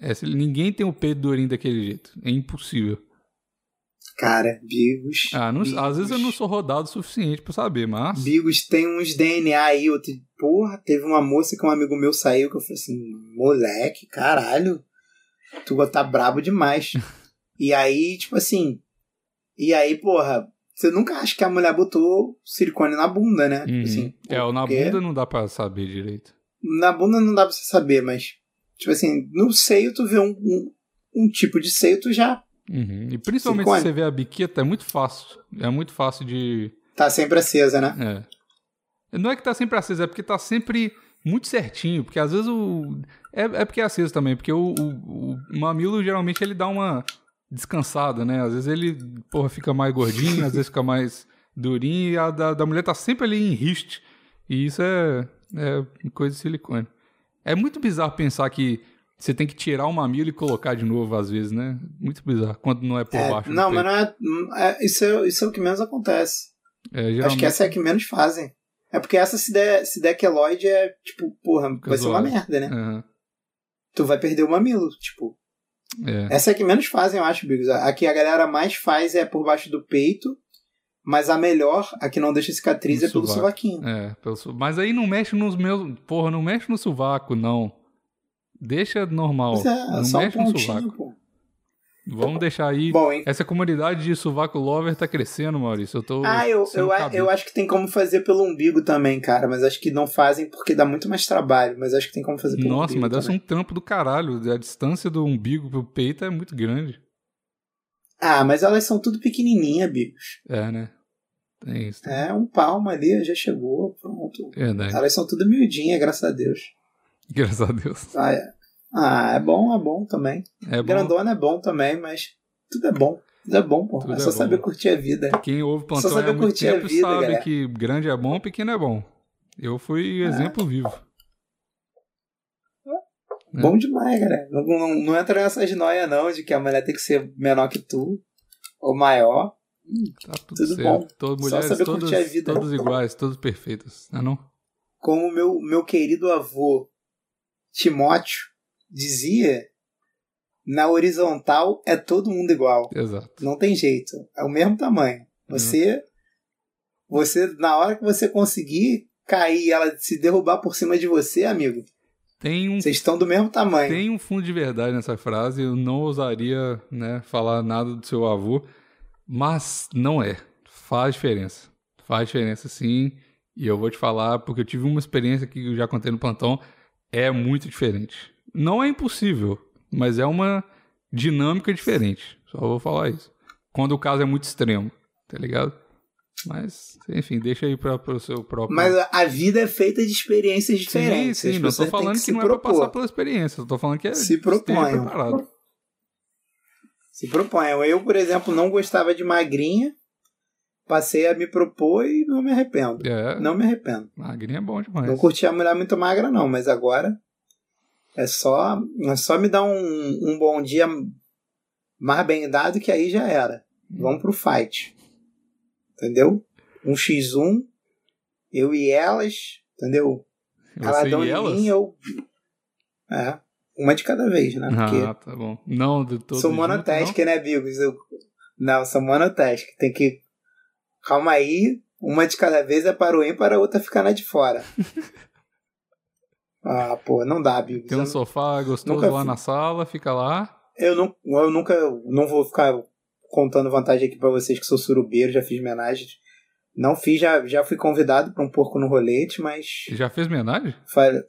É, sil- ninguém tem o peito durinho daquele jeito. É impossível. Cara, Bigos. Ah, não- Bigos. às vezes eu não sou rodado o suficiente pra saber, mas. Bigos tem uns DNA aí. Outro... Porra, teve uma moça que um amigo meu saiu que eu falei assim: moleque, caralho, tu tá brabo demais. e aí, tipo assim. E aí, porra, você nunca acha que a mulher botou silicone na bunda, né? Tipo Uhum. assim, é, o na bunda não dá pra saber direito. Na bunda não dá pra você saber, mas. Tipo assim, no seio tu vê um, um, um tipo de seio, tu já Uhum. E principalmente se você vê a biqueta, é muito fácil. É muito fácil de. tá sempre acesa, né? É. Não é que tá sempre aceso, é porque tá sempre muito certinho. Porque às vezes o. É, é porque é aceso também, porque o, o, o mamilo geralmente ele dá uma descansada, né? Às vezes ele, porra, fica mais gordinho, às vezes fica mais durinho, e a da, da mulher tá sempre ali em riste. E isso é, é coisa de silicone. É muito bizarro pensar que você tem que tirar o mamilo e colocar de novo, às vezes, né? Muito bizarro, quando não é por É, baixo. não, mas não é, é- isso é. Isso é o que menos acontece. É, Acho geralmente que essa é a que menos fazem. É porque essa, se der, se der queloide, é tipo, porra, vai ser uma merda, né? Aham. Tu vai perder o mamilo, tipo. É. Essa é a que menos fazem, eu acho, Bigos. A que a galera mais faz é por baixo do peito, mas a melhor, a que não deixa cicatriz, No é pelo sovaco. sovaquinho. É, pelo su- mas aí não mexe nos meus. Porra, não mexe no sovaco, não. Deixa normal. Mas é, não só um mexe no pontinho, sovaco. pô. Vamos deixar aí. Bom, hein? Essa comunidade de sovaco lover tá crescendo, Maurício. Eu tô. Ah, eu, eu, a- eu acho que tem como fazer pelo umbigo também, cara. Mas acho que não fazem porque dá muito mais trabalho. Mas acho que tem como fazer pelo Nossa, umbigo. mas deve ser um trampo do caralho. A distância do umbigo pro peito é muito grande. Ah, mas elas são tudo pequenininha, Bigos. É, né? Tem isso. também. É, um palmo ali, já chegou, pronto. Verdade. Elas são tudo miudinhas, graças a Deus. Graças a Deus. Ah, é. Ah, é bom, é bom também. É bom. Grandona é bom também, mas tudo é bom. Tudo é bom, pô. Tudo é é só bom. saber curtir a vida. Quem ouve plantão saber há muito curtir a tempo vida, sabe galera. que grande é bom, pequeno é bom. Eu fui exemplo vivo. Né? Bom demais, cara. Não, não, não entra nessas noias, não, de que a mulher tem que ser menor que tu, ou maior. Tá tudo, tudo certo. bom. Todas, Só mulheres saber todas, curtir a vida. todas iguais, todas perfeitas, não é não? Como meu, meu querido avô Timóteo dizia, na horizontal é todo mundo igual. Exato. Não tem jeito. É o mesmo tamanho. Você, você na hora que você conseguir cair e ela se derrubar por cima de você, amigo, Tem um vocês estão do mesmo tamanho. Tem um fundo de verdade nessa frase. Eu não ousaria né, falar nada do seu avô, mas não é. Faz diferença. Faz diferença sim. E eu vou te falar, porque eu tive uma experiência que eu já contei no plantão. É muito diferente. Não é impossível, mas é uma dinâmica diferente. Só vou falar isso. Quando o caso é muito extremo, tá ligado? Mas, enfim, deixa aí para o seu próprio. Mas a- vida é feita de experiências sim, diferentes. sim, As não têm falando que, se não é propor. passar pela experiência. Tô falando que é Se proponham. preparado. Se proponham. Eu, por exemplo, não gostava de magrinha, passei a me propor e não me arrependo. É, Não me arrependo. magrinha é bom demais. Não curti a mulher muito magra, não, mas agora é só, é só me dar um, um bom dia mais bem dado que aí já era. Vamos pro fight. Entendeu? Um x1, eu e elas, entendeu? Elas Você dão e em elas? mim, eu. É. Uma de cada vez, né? Porque Ah, tá bom. Não, de todos sou monotask, né, Bigos? Eu... Não, sou monotask. Tem que. Calma aí. Uma de cada vez é para o ímpar, a outra ficar na de fora. ah, pô, não dá, Bigos. Tem um Eu- sofá gostoso Nunca lá na sala, fica lá. Eu, não, eu nunca. Não vou ficar contando vantagem aqui pra vocês que sou surubeiro, já fiz homenagem. Não fiz, já, já fui convidado pra um porco no rolete, mas. Já fez homenagem? Falei,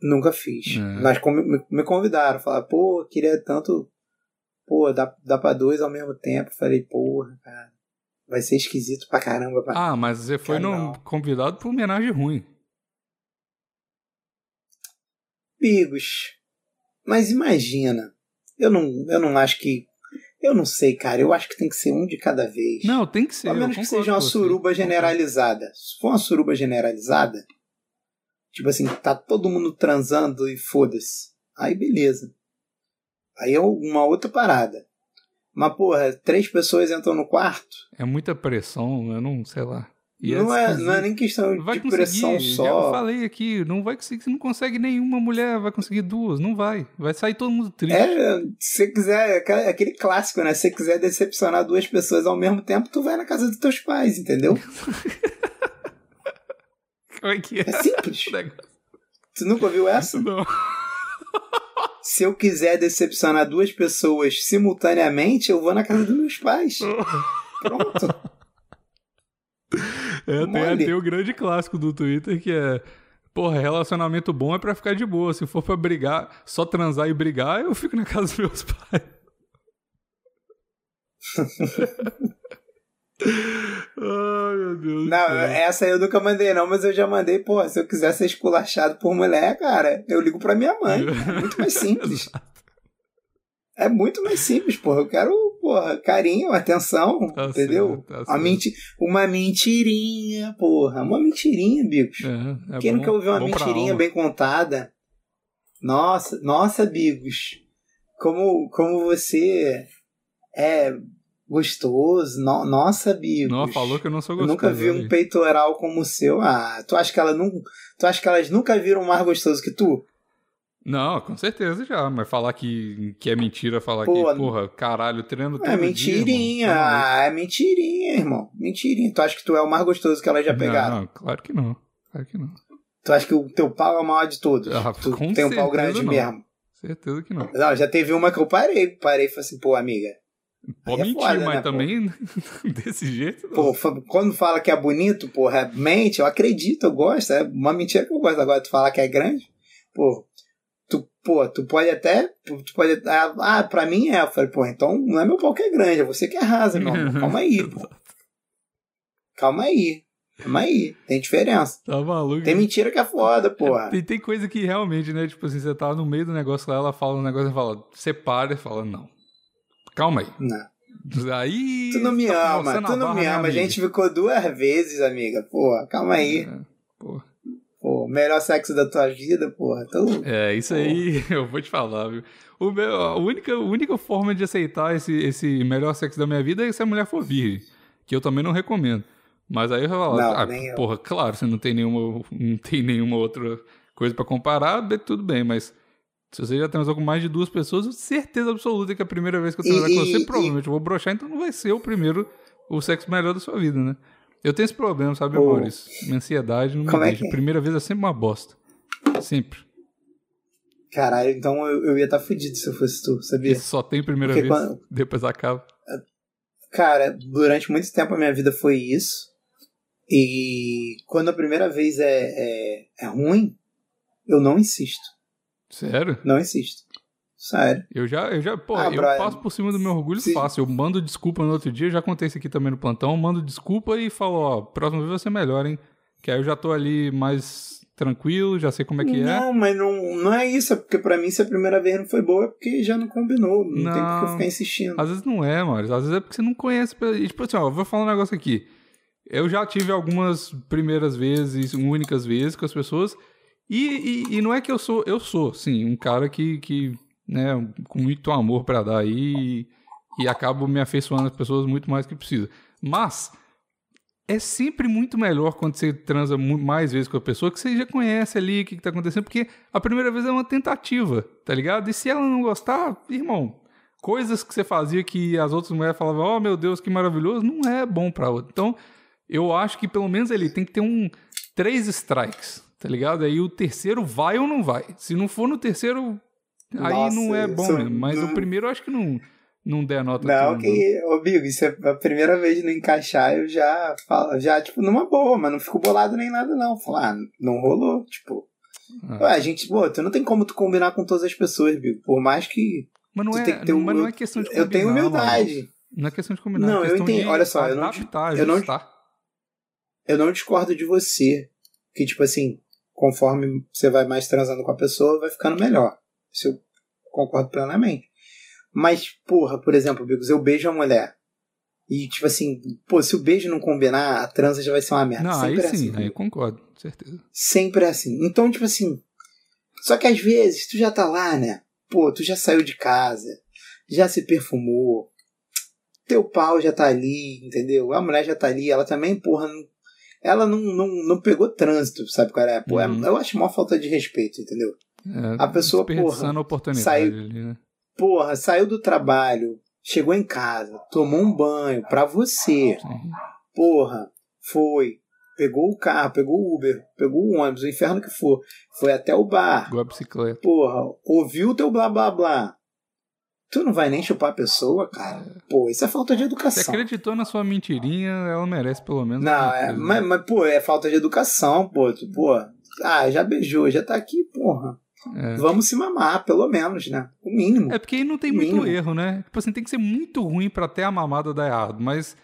nunca fiz. É. Mas me, me convidaram, falaram, pô, queria tanto. Pô, dá, dá pra dois ao mesmo tempo. Falei, porra, cara. Vai ser esquisito pra caramba. Pra... Ah, mas você foi no, convidado pra homenagem ruim. Bigos. Mas imagina. Eu não, eu não acho que. Eu não sei, cara. Eu acho que tem que ser um de cada vez. Não, tem que ser. A eu menos que seja uma suruba generalizada. Se for uma suruba generalizada, tipo assim, tá todo mundo transando e foda-se. Aí beleza. Aí é uma outra parada. Mas, porra, três pessoas entram no quarto. É muita pressão, eu não sei lá. E não, é, não é nem questão Vai de pressão já só. falei aqui, não vai conseguir, você não consegue nenhuma mulher, vai conseguir duas, não vai. Vai sair todo mundo triste. É, se você quiser, é aquele clássico, né? Se você quiser decepcionar duas pessoas ao mesmo tempo, tu vai na casa dos teus pais, entendeu? Como é que é? É simples. Tu nunca ouviu essa? Não. Se eu quiser decepcionar duas pessoas simultaneamente, eu vou na casa dos meus pais. Pronto. É, tem, Mole. tem o grande clássico do Twitter que é. Porra, relacionamento bom é pra ficar de boa. Se for pra brigar, só transar e brigar, eu fico na casa dos meus pais. Ai, meu Deus. Não, essa eu nunca mandei, não, mas eu já mandei, pô, se eu quiser ser esculachado por mulher, cara, eu ligo pra minha mãe. É muito mais simples. É muito mais simples, porra. Eu quero, porra, carinho, atenção, Tá entendeu? certo, tá uma, certo. menti uma mentirinha, porra. Uma mentirinha, Bigos. É, é Quem bom- nunca ouviu uma bom pra mentirinha bem contada? Nossa, nossa, Bigos. Como, como você é gostoso. No- nossa, Bigos. Não, falou que eu não sou Eu gostoso. nunca vi um peitoral como o seu. Ah, tu acha que ela não, tu acha que elas nunca viram um mais gostoso que tu? Não, com certeza já. Mas falar que, que é mentira, falar Pô, que, porra, caralho, treino todo É dia, mentirinha, irmão. Maluco. ah, é mentirinha, irmão. Mentirinha. Tu acha que tu é o mais gostoso que elas já pegaram? Não, claro que não. Claro que não. Tu acha que o teu pau é o maior de todos? Ah, tu tem um pau grande não. mesmo. Certeza que não. Não, já teve uma que eu parei. Parei e falei assim, pô, amiga. Pode é mentir, foda, mas né, também desse jeito. não. Pô, quando fala que é bonito, porra, mente, eu acredito, eu gosto. É uma mentira que eu gosto. Agora, tu falar que é grande, pô, pô, tu pode até. Tu pode. Ah, ah, pra mim é. Eu falei, pô, então não é meu pau que é grande, é você que é rasa, meu irmão. Calma aí, pô. Calma aí. Calma aí. Tem diferença. Tá maluco? Tem mentira que é foda, porra. Tem, tem coisa que realmente, né? Tipo assim, você tá no meio do negócio lá, ela fala um negócio e fala, separa e fala, não. Calma aí. Não. Aí. Tu não me tá ama, tu não me né, ama. A amiga? gente ficou duas vezes, amiga. Porra, calma aí. É, porra. Pô. Melhor sexo da tua vida, porra. Então, É, isso aí eu vou te falar, viu? O meu, a, única, a única forma de aceitar esse, esse melhor sexo da minha vida é se a mulher for virgem. Que eu também não recomendo. Mas aí eu vou falar, Não, ah, nem eu. porra, claro, você não tem nenhuma, não tem nenhuma outra coisa pra comparar, tudo bem, mas se você já transou com mais de duas pessoas, certeza absoluta que a primeira vez que eu E- transar com e- você, e- provavelmente eu vou broxar, então não vai ser o primeiro, o sexo melhor da sua vida, né? Eu tenho esse problema, sabe, Ô. Maurício? Minha ansiedade não me Como é deixa. que? Primeira vez é sempre uma bosta. Sempre. caralho, então eu, eu ia estar fudido se eu fosse tu, sabia? Porque só tem primeira Porque vez, quando- depois acaba. Cara, durante muito tempo a minha vida foi isso. E quando a primeira vez é, é, é ruim, eu não insisto. Sério? Não insisto. Sério. Eu já, eu já, pô, Ah, eu Brian, passo por cima do meu orgulho se- fácil. Eu mando desculpa no outro dia, já contei isso aqui também no plantão, mando desculpa e falo, ó, próxima vez vai ser melhor, hein? Que aí eu já tô ali mais tranquilo, já sei como é que é. Não, mas não, não é isso. É porque pra mim, se a primeira vez não foi boa, é porque já não combinou. Não, tem por que eu Não. ficar insistindo. Às vezes não é, mano. Às vezes é porque você não conhece. E, tipo assim, ó, eu vou falar um negócio aqui. Eu já tive algumas primeiras vezes, únicas vezes com as pessoas. E, e, e não é que eu sou. Eu sou, sim, um cara que, que né, com muito amor pra dar aí. E, e acabo me afeiçoando às pessoas muito mais que precisa. Mas. É sempre muito melhor quando você transa mais vezes com a pessoa que você já conhece ali o que, que tá acontecendo, porque a primeira vez é uma tentativa, tá ligado? E se ela não gostar, irmão, coisas que você fazia que as outras mulheres falavam, oh meu Deus, que maravilhoso, não é bom pra outra. Então, eu acho que pelo menos ele tem que ter um três strikes, tá ligado? Aí o terceiro vai ou não vai. Se não for no terceiro, aí Nossa, não é bom isso mesmo. Mas não- o primeiro eu acho que não, não der nota. Não, que, ô Bigo, isso é a primeira vez de não encaixar, eu já falo, já, tipo, numa boa, mas não fico bolado nem nada, não. Falar, ah, não rolou, tipo. Ah. Ué, a gente, pô, tu não tem como tu combinar com todas as pessoas, Bigo. Por mais que Mas não é, tem que um- mas não é questão de eu tenho combinar, humildade. mano. Não é questão de combinar, Não, é eu de Olha só, eu não- eu não- ajustar. Eu não discordo de você. Que, tipo assim, conforme você vai mais transando com a pessoa, vai ficando melhor. Isso eu concordo plenamente. Mas, porra, por exemplo, Bigos, eu beijo a mulher. E, tipo assim, pô, se o beijo não combinar, a transa já vai ser uma merda. Não, aí Sempre é sim, assim. aí eu concordo, certeza. Sempre é assim. Então, tipo assim. Só que às vezes tu já tá lá, né? Pô, tu já saiu de casa, já se perfumou, teu pau já tá ali, entendeu? A mulher já tá ali, ela também, porra, não, ela não, não, não pegou trânsito, sabe qual é? Pô, é- Uhum. eu acho uma falta de respeito, entendeu? É, A pessoa, porra, oportunidade saiu- ali, né? Porra, saiu do trabalho, chegou em casa, tomou um banho pra você, Sim. porra, foi, pegou o carro, pegou o Uber, pegou o ônibus, o inferno que for, foi até o bar, Igual a bicicleta. porra, ouviu o teu blá blá blá. Tu não vai nem chupar a pessoa, cara. Pô, isso é falta de Você educação. acreditou na sua mentirinha, ela merece pelo menos. Não, é, coisa. mas, mas, pô, é falta de educação, pô. Tu, pô, ah, já beijou, já tá aqui, porra. É. Vamos se mamar, pelo menos, né? O mínimo. É porque aí não tem muito Mínimo. erro, né? Tipo assim, tem que ser muito ruim pra até a mamada dar errado, mas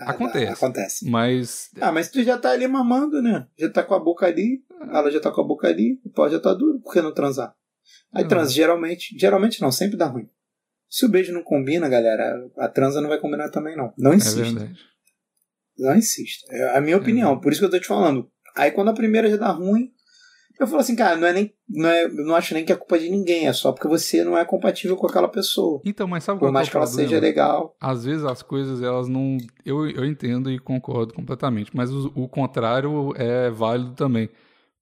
Ah, acontece. Acontece. mas Ah, mas tu já tá ali mamando, né? Já tá com a boca ali, ela já tá com a boca ali, o pau já tá duro, por que não transar? Aí Não. transa, geralmente, geralmente não, sempre dá ruim. Se o beijo não combina, galera, a transa não vai combinar também, não. Não é insista. verdade. Não insista. É a minha opinião, por isso que eu tô te falando. Aí quando a primeira já dá ruim, eu falo assim, cara, não é nem. Não é, eu não acho nem que é culpa de ninguém, é só porque você não é compatível com aquela pessoa. Então, mas sabe Por qual mais é que ela problema? seja legal. Às vezes as coisas, elas não. Eu, eu entendo e concordo completamente, mas o, o contrário é válido também.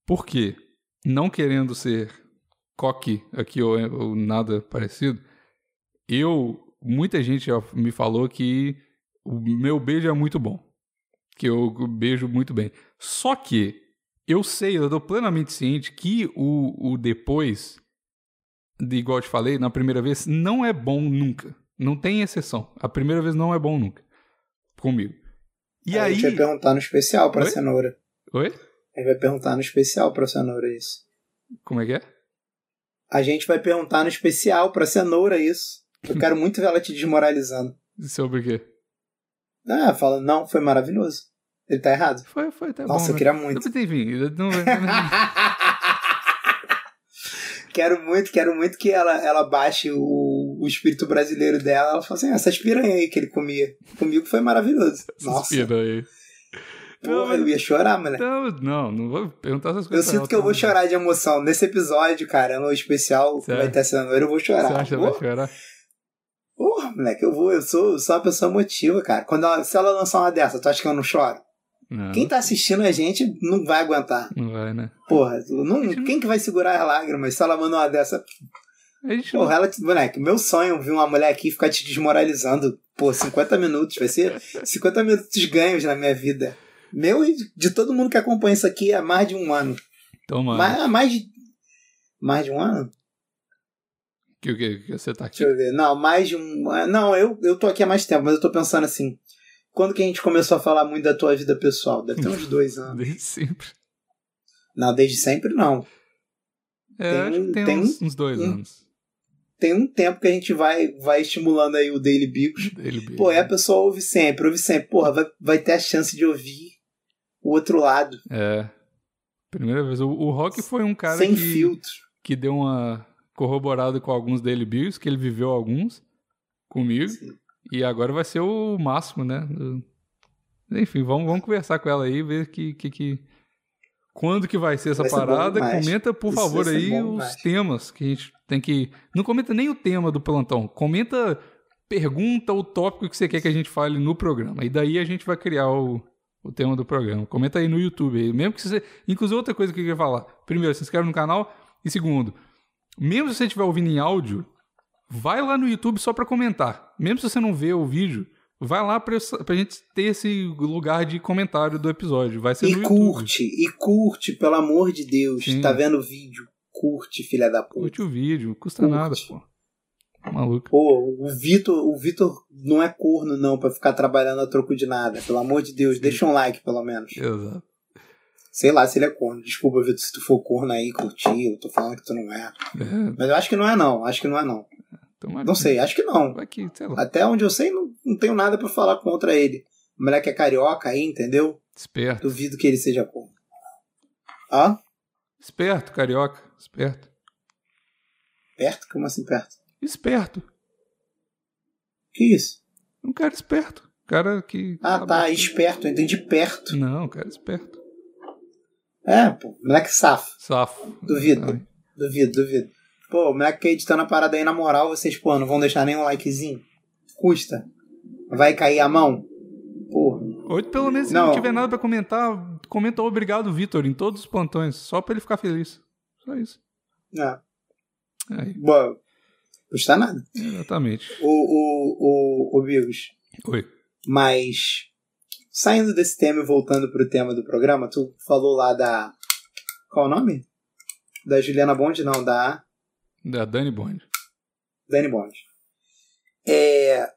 Por quê? Não querendo ser coque aqui ou, ou nada parecido, eu. Muita gente já me falou que o meu beijo é muito bom. Que eu beijo muito bem. Só que eu sei, eu tô plenamente ciente que o, o depois, de igual eu te falei, na primeira vez, não é bom nunca. Não tem exceção. A primeira vez não é bom nunca. Comigo. E a aí. gente vai perguntar no especial pra Oi? cenoura. Oi? A gente vai perguntar no especial pra cenoura isso. Como é que é? A gente vai perguntar no especial pra cenoura isso. Eu quero muito ver ela te desmoralizando. Sobre o quê? Ah, fala, não, foi maravilhoso. Ele tá errado. Foi, foi até Nossa, bom. eu né? queria muito. Mas, Enfim, eu não, quero muito, quero muito que ela, ela baixe o, o espírito brasileiro dela. Ela fala assim: "Ah, essas piranha aí que ele comia. Comigo foi maravilhoso. Nossa. Aí. Porra, eu ia chorar, moleque. Não, não, não vou perguntar essas Eu coisas. sinto não, que eu vou tá? chorar de emoção. Nesse episódio, cara, no especial que Sério? vai ter janeiro, eu vou chorar. Você acha que vai chorar? porra, moleque, eu vou, eu sou, eu sou uma pessoa emotiva, cara. Quando ela, se ela lançar uma dessa, tu acha que eu não choro? Não, Quem tá assistindo a gente não vai aguentar. não vai, né? Porra, não, não- quem que vai segurar as lágrimas se ela manda uma dessa? Porra, ela, moleque, meu sonho é ver uma mulher aqui ficar te desmoralizando. Pô, 50 minutos, vai ser 50 minutos ganhos na minha vida. Meu e de todo mundo que acompanha isso aqui há mais de um ano. Toma. Mais, há mais de. Mais de um ano? Que o que? que Você tá aqui? Deixa eu ver. Não, mais de um. Não, eu, eu tô aqui há mais tempo, mas eu tô pensando assim. Quando que a gente começou a falar muito da tua vida pessoal? Deve ter uns dois anos. Desde sempre. Não, desde sempre não. É, Tem acho que um- tem, tem uns, uns dois um- anos. Tem um tempo que a gente vai, vai estimulando aí o Daily Bigos. Pô, é a pessoa ouve sempre, ouve sempre. Porra, vai, vai ter a chance de ouvir o outro lado. É. Primeira vez. O, o Rock foi um cara sem que, filtro. que deu uma corroborada com alguns Daily Bills, que ele viveu alguns comigo. Sim. E agora vai ser o máximo, né? Enfim, vamos, vamos conversar com ela aí, ver que, que, que... quando que vai ser essa Vai ser parada. comenta, por Isso favor, aí os demais. temas que a gente tem que. Não comenta nem o tema do plantão. Comenta, pergunta o tópico que você quer que a gente fale no programa. E daí a gente vai criar o, o tema do programa. Comenta aí no YouTube. aí. Mesmo que você. Inclusive, outra coisa que eu queria falar. Primeiro, se inscreve no canal. E segundo, mesmo se você estiver ouvindo em áudio, vai lá no YouTube só pra comentar. Mesmo se você não vê o vídeo, vai lá pra, pra gente ter esse lugar de comentário do episódio. Vai ser E no YouTube. curte, e curte, pelo amor de Deus. Sim. Tá vendo o vídeo? Curte, filha da puta. Curte o vídeo, não custa Curte. nada, pô. Tá Maluco. Pô, o Vitor, o Vitor não é corno, não, pra ficar trabalhando a troco de nada. Pelo amor de Deus, deixa um like, pelo menos. Exato. Sei lá se ele é corno. Desculpa, Vitor, se tu for corno aí, curtir, eu tô falando que tu não é. É, Mas eu acho que não é, não. Acho que não é, não. Tomara Não que- sei, acho que não. Que. Até onde eu sei, não, não tenho nada pra falar contra ele. O moleque é carioca aí, entendeu? Esperto. Duvido que ele seja corno. Hã? Esperto, carioca. Esperto. Perto? Como assim perto? Esperto. Que isso? Um cara esperto. Um cara que. Ah, sabe- tá, esperto, eu entendi perto. Não, um cara esperto. É, pô, moleque safo. Safo. Duvido. Ai, Duvido, duvido. Pô, o que editando a parada aí na moral, vocês, pô, não vão deixar nem um likezinho? Custa. Vai cair a mão? Porra. Ou pelo menos se Não. não tiver nada pra comentar, comenta obrigado, Vitor, em todos os plantões. Só pra ele ficar feliz. Só isso. É. Aí, Boa. Custa nada. exatamente. O, o, o, o Bigos. Oi. Mas, saindo desse tema e voltando pro tema do programa, tu falou lá da. Qual o nome? Da Juliana Bond? Não, da Da Dani Bond. Dani Bond. É.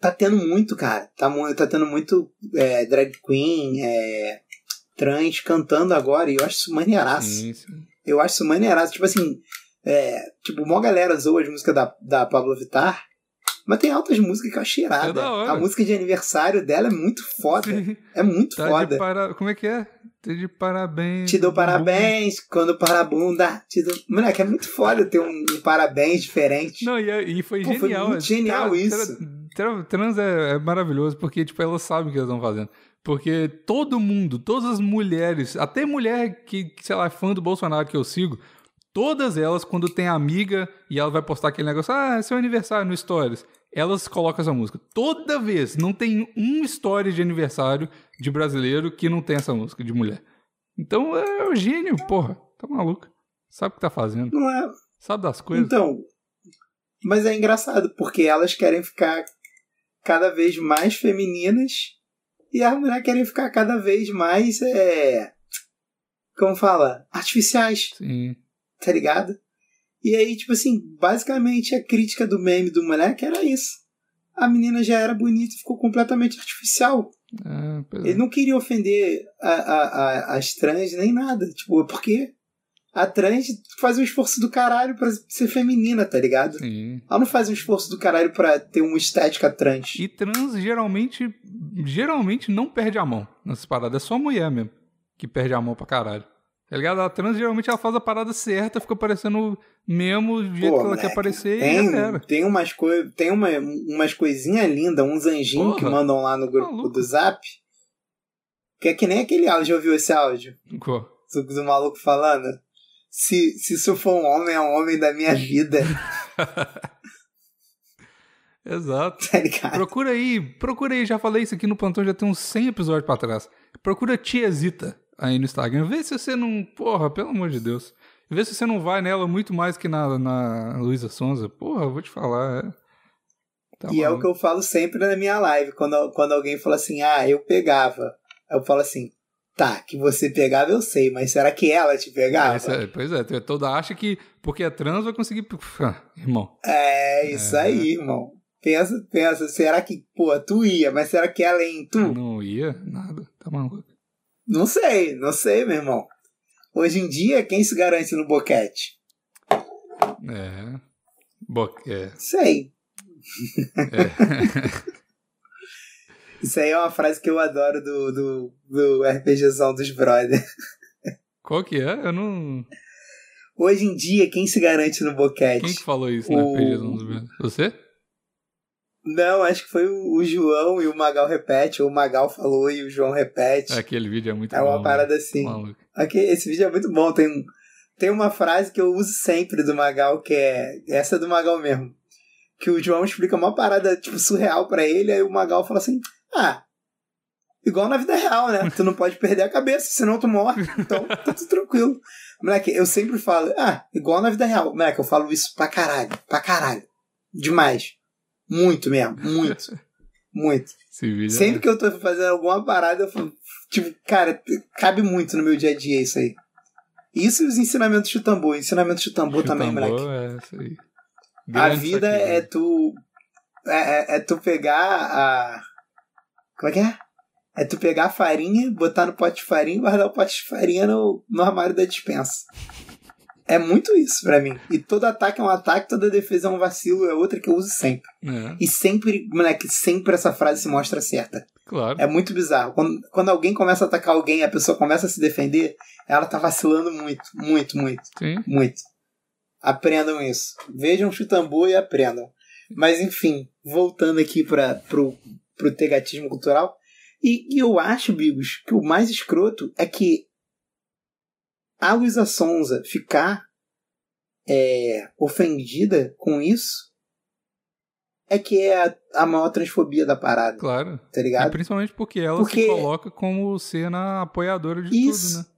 Tá tendo muito, cara. Tá, tá tendo muito é, drag queen, é, trans cantando agora, e eu acho isso maneiraço. Sim, sim. Eu acho isso maneiraço. Tipo assim, é, tipo, mó galera zoa as músicas da, da Pablo Vittar, mas tem altas músicas que eu achei irada. É. A música de aniversário dela é muito foda. É muito Tá foda. para... Como é que é? Tá de parabéns. Te dou parabéns quando para a bunda. Te dou... Moleque, é muito foda ter um, um parabéns diferente. Não, e, é- e foi Pô, foi genial. muito genial Tra- isso. tra- tra- trans é, é maravilhoso, porque, tipo, elas sabem o que elas estão fazendo. Porque todo mundo, todas as mulheres, até mulher que, que, sei lá, é fã do Bolsonaro que eu sigo, todas elas, quando tem amiga e ela vai postar aquele negócio, ah, é seu aniversário no Stories, elas colocam essa música. Toda vez, não tem um story de aniversário de brasileiro que não tem essa música de mulher. Então é o gênio, porra. Tá maluco. Sabe o que tá fazendo. Não é? Sabe das coisas. Então, mas é engraçado, porque elas querem ficar cada vez mais femininas e as mulheres querem ficar cada vez mais, é, como fala, artificiais, Sim. tá ligado? E aí, tipo assim, basicamente a crítica do meme do moleque era isso. A menina já era bonita e ficou completamente artificial. É, pois é. Ele não queria ofender a, a, a- as trans nem nada. Tipo, porque a trans faz um esforço do caralho pra ser feminina, tá ligado? Sim. Ela não faz um esforço do caralho pra ter uma estética trans. E trans geralmente, geralmente não perde a mão nessas paradas. É só mulher mesmo que perde a mão pra caralho. Tá ligado? A trans geralmente ela faz a parada certa, fica parecendo mesmo do jeito Pô, que ela quer moleque, aparecer e Tem, tem umas coisas, tem uma, umas coisinhas lindas, uns anjinhos que mandam lá no grupo maluco. do Zap. Que é que nem aquele áudio, já ouviu esse áudio? Qual? Do, do maluco falando? Se, se isso for um homem, é um homem da minha vida, Exato. tá? Procura aí, procura aí, já falei isso aqui no plantão, já tem uns 100 episódios pra trás. Procura Tiazita aí no Instagram, vê se você não, porra, pelo amor de Deus. Vê se você não vai nela muito mais que na, na Luísa Sonza. Porra, eu vou te falar, é. Tá e é o que eu falo sempre na minha live, quando, quando alguém fala assim, ah, eu pegava. Eu falo assim, tá, que você pegava eu sei, mas será que ela te pegava? É- pois é, toda acha que porque é trans vai conseguir. Ah, irmão. É, isso É. aí, irmão. Pensa, pensa, será que, pô, tu ia, mas será que ela em tu? Não ia, nada. Tá maluco. Não sei, não sei, meu irmão. Hoje em dia, quem se garante no boquete? É. Bo é. Sei. é. Isso aí é uma frase que eu adoro do, do, do RPGzão dos brother. Qual que é? Eu não. Hoje em dia, quem se garante no boquete? Quem que falou isso O- RPG dos Velhos? Você? Não, acho que foi o, o João e o Magal repete, ou o Magal falou e o João repete. Aquele vídeo é muito É bom. uma parada né? assim. Maluco. Ok, esse vídeo é muito bom. Tem, tem uma frase que eu uso sempre do Magal, que é essa é do Magal mesmo. Que o João explica uma parada tipo surreal pra ele, aí o Magal fala assim: Ah, igual na vida real, né? Tu não pode perder a cabeça, senão tu morre. Então tá tudo tranquilo. Moleque, eu sempre falo: Ah, igual na vida real. Moleque, eu falo isso pra caralho, pra caralho. Demais. Muito mesmo, muito. Muito. Sempre é... que eu tô fazendo alguma parada, eu falo, tipo, cara, cabe muito no meu dia a dia isso aí. Isso e os ensinamentos de tambor. Ensinamento de tambor também, moleque. É, isso aí. A vida sacanagem. é tu. É, é- é tu pegar a. Como é que é? É tu pegar a farinha, botar no pote de farinha e guardar o pote de farinha no, no armário da dispensa. É muito isso pra mim. E todo ataque é um ataque, toda defesa é um vacilo, é outra que eu uso sempre. É, E sempre, moleque, sempre essa frase se mostra certa. claro. É muito bizarro. Quando, quando alguém começa a atacar alguém e a pessoa começa a se defender, ela tá vacilando muito, muito, muito, Sim. muito. Aprendam isso. Vejam o chutambô e aprendam. Mas enfim, voltando aqui para pro, pro tegatismo cultural. E, e eu acho, Bigos, que o mais escroto é que a Luísa Sonza ficar é, ofendida com isso é que é a, a maior transfobia da parada, Claro. tá E ligado? principalmente porque ela Porque- se coloca como cena apoiadora de Isso. tudo, né?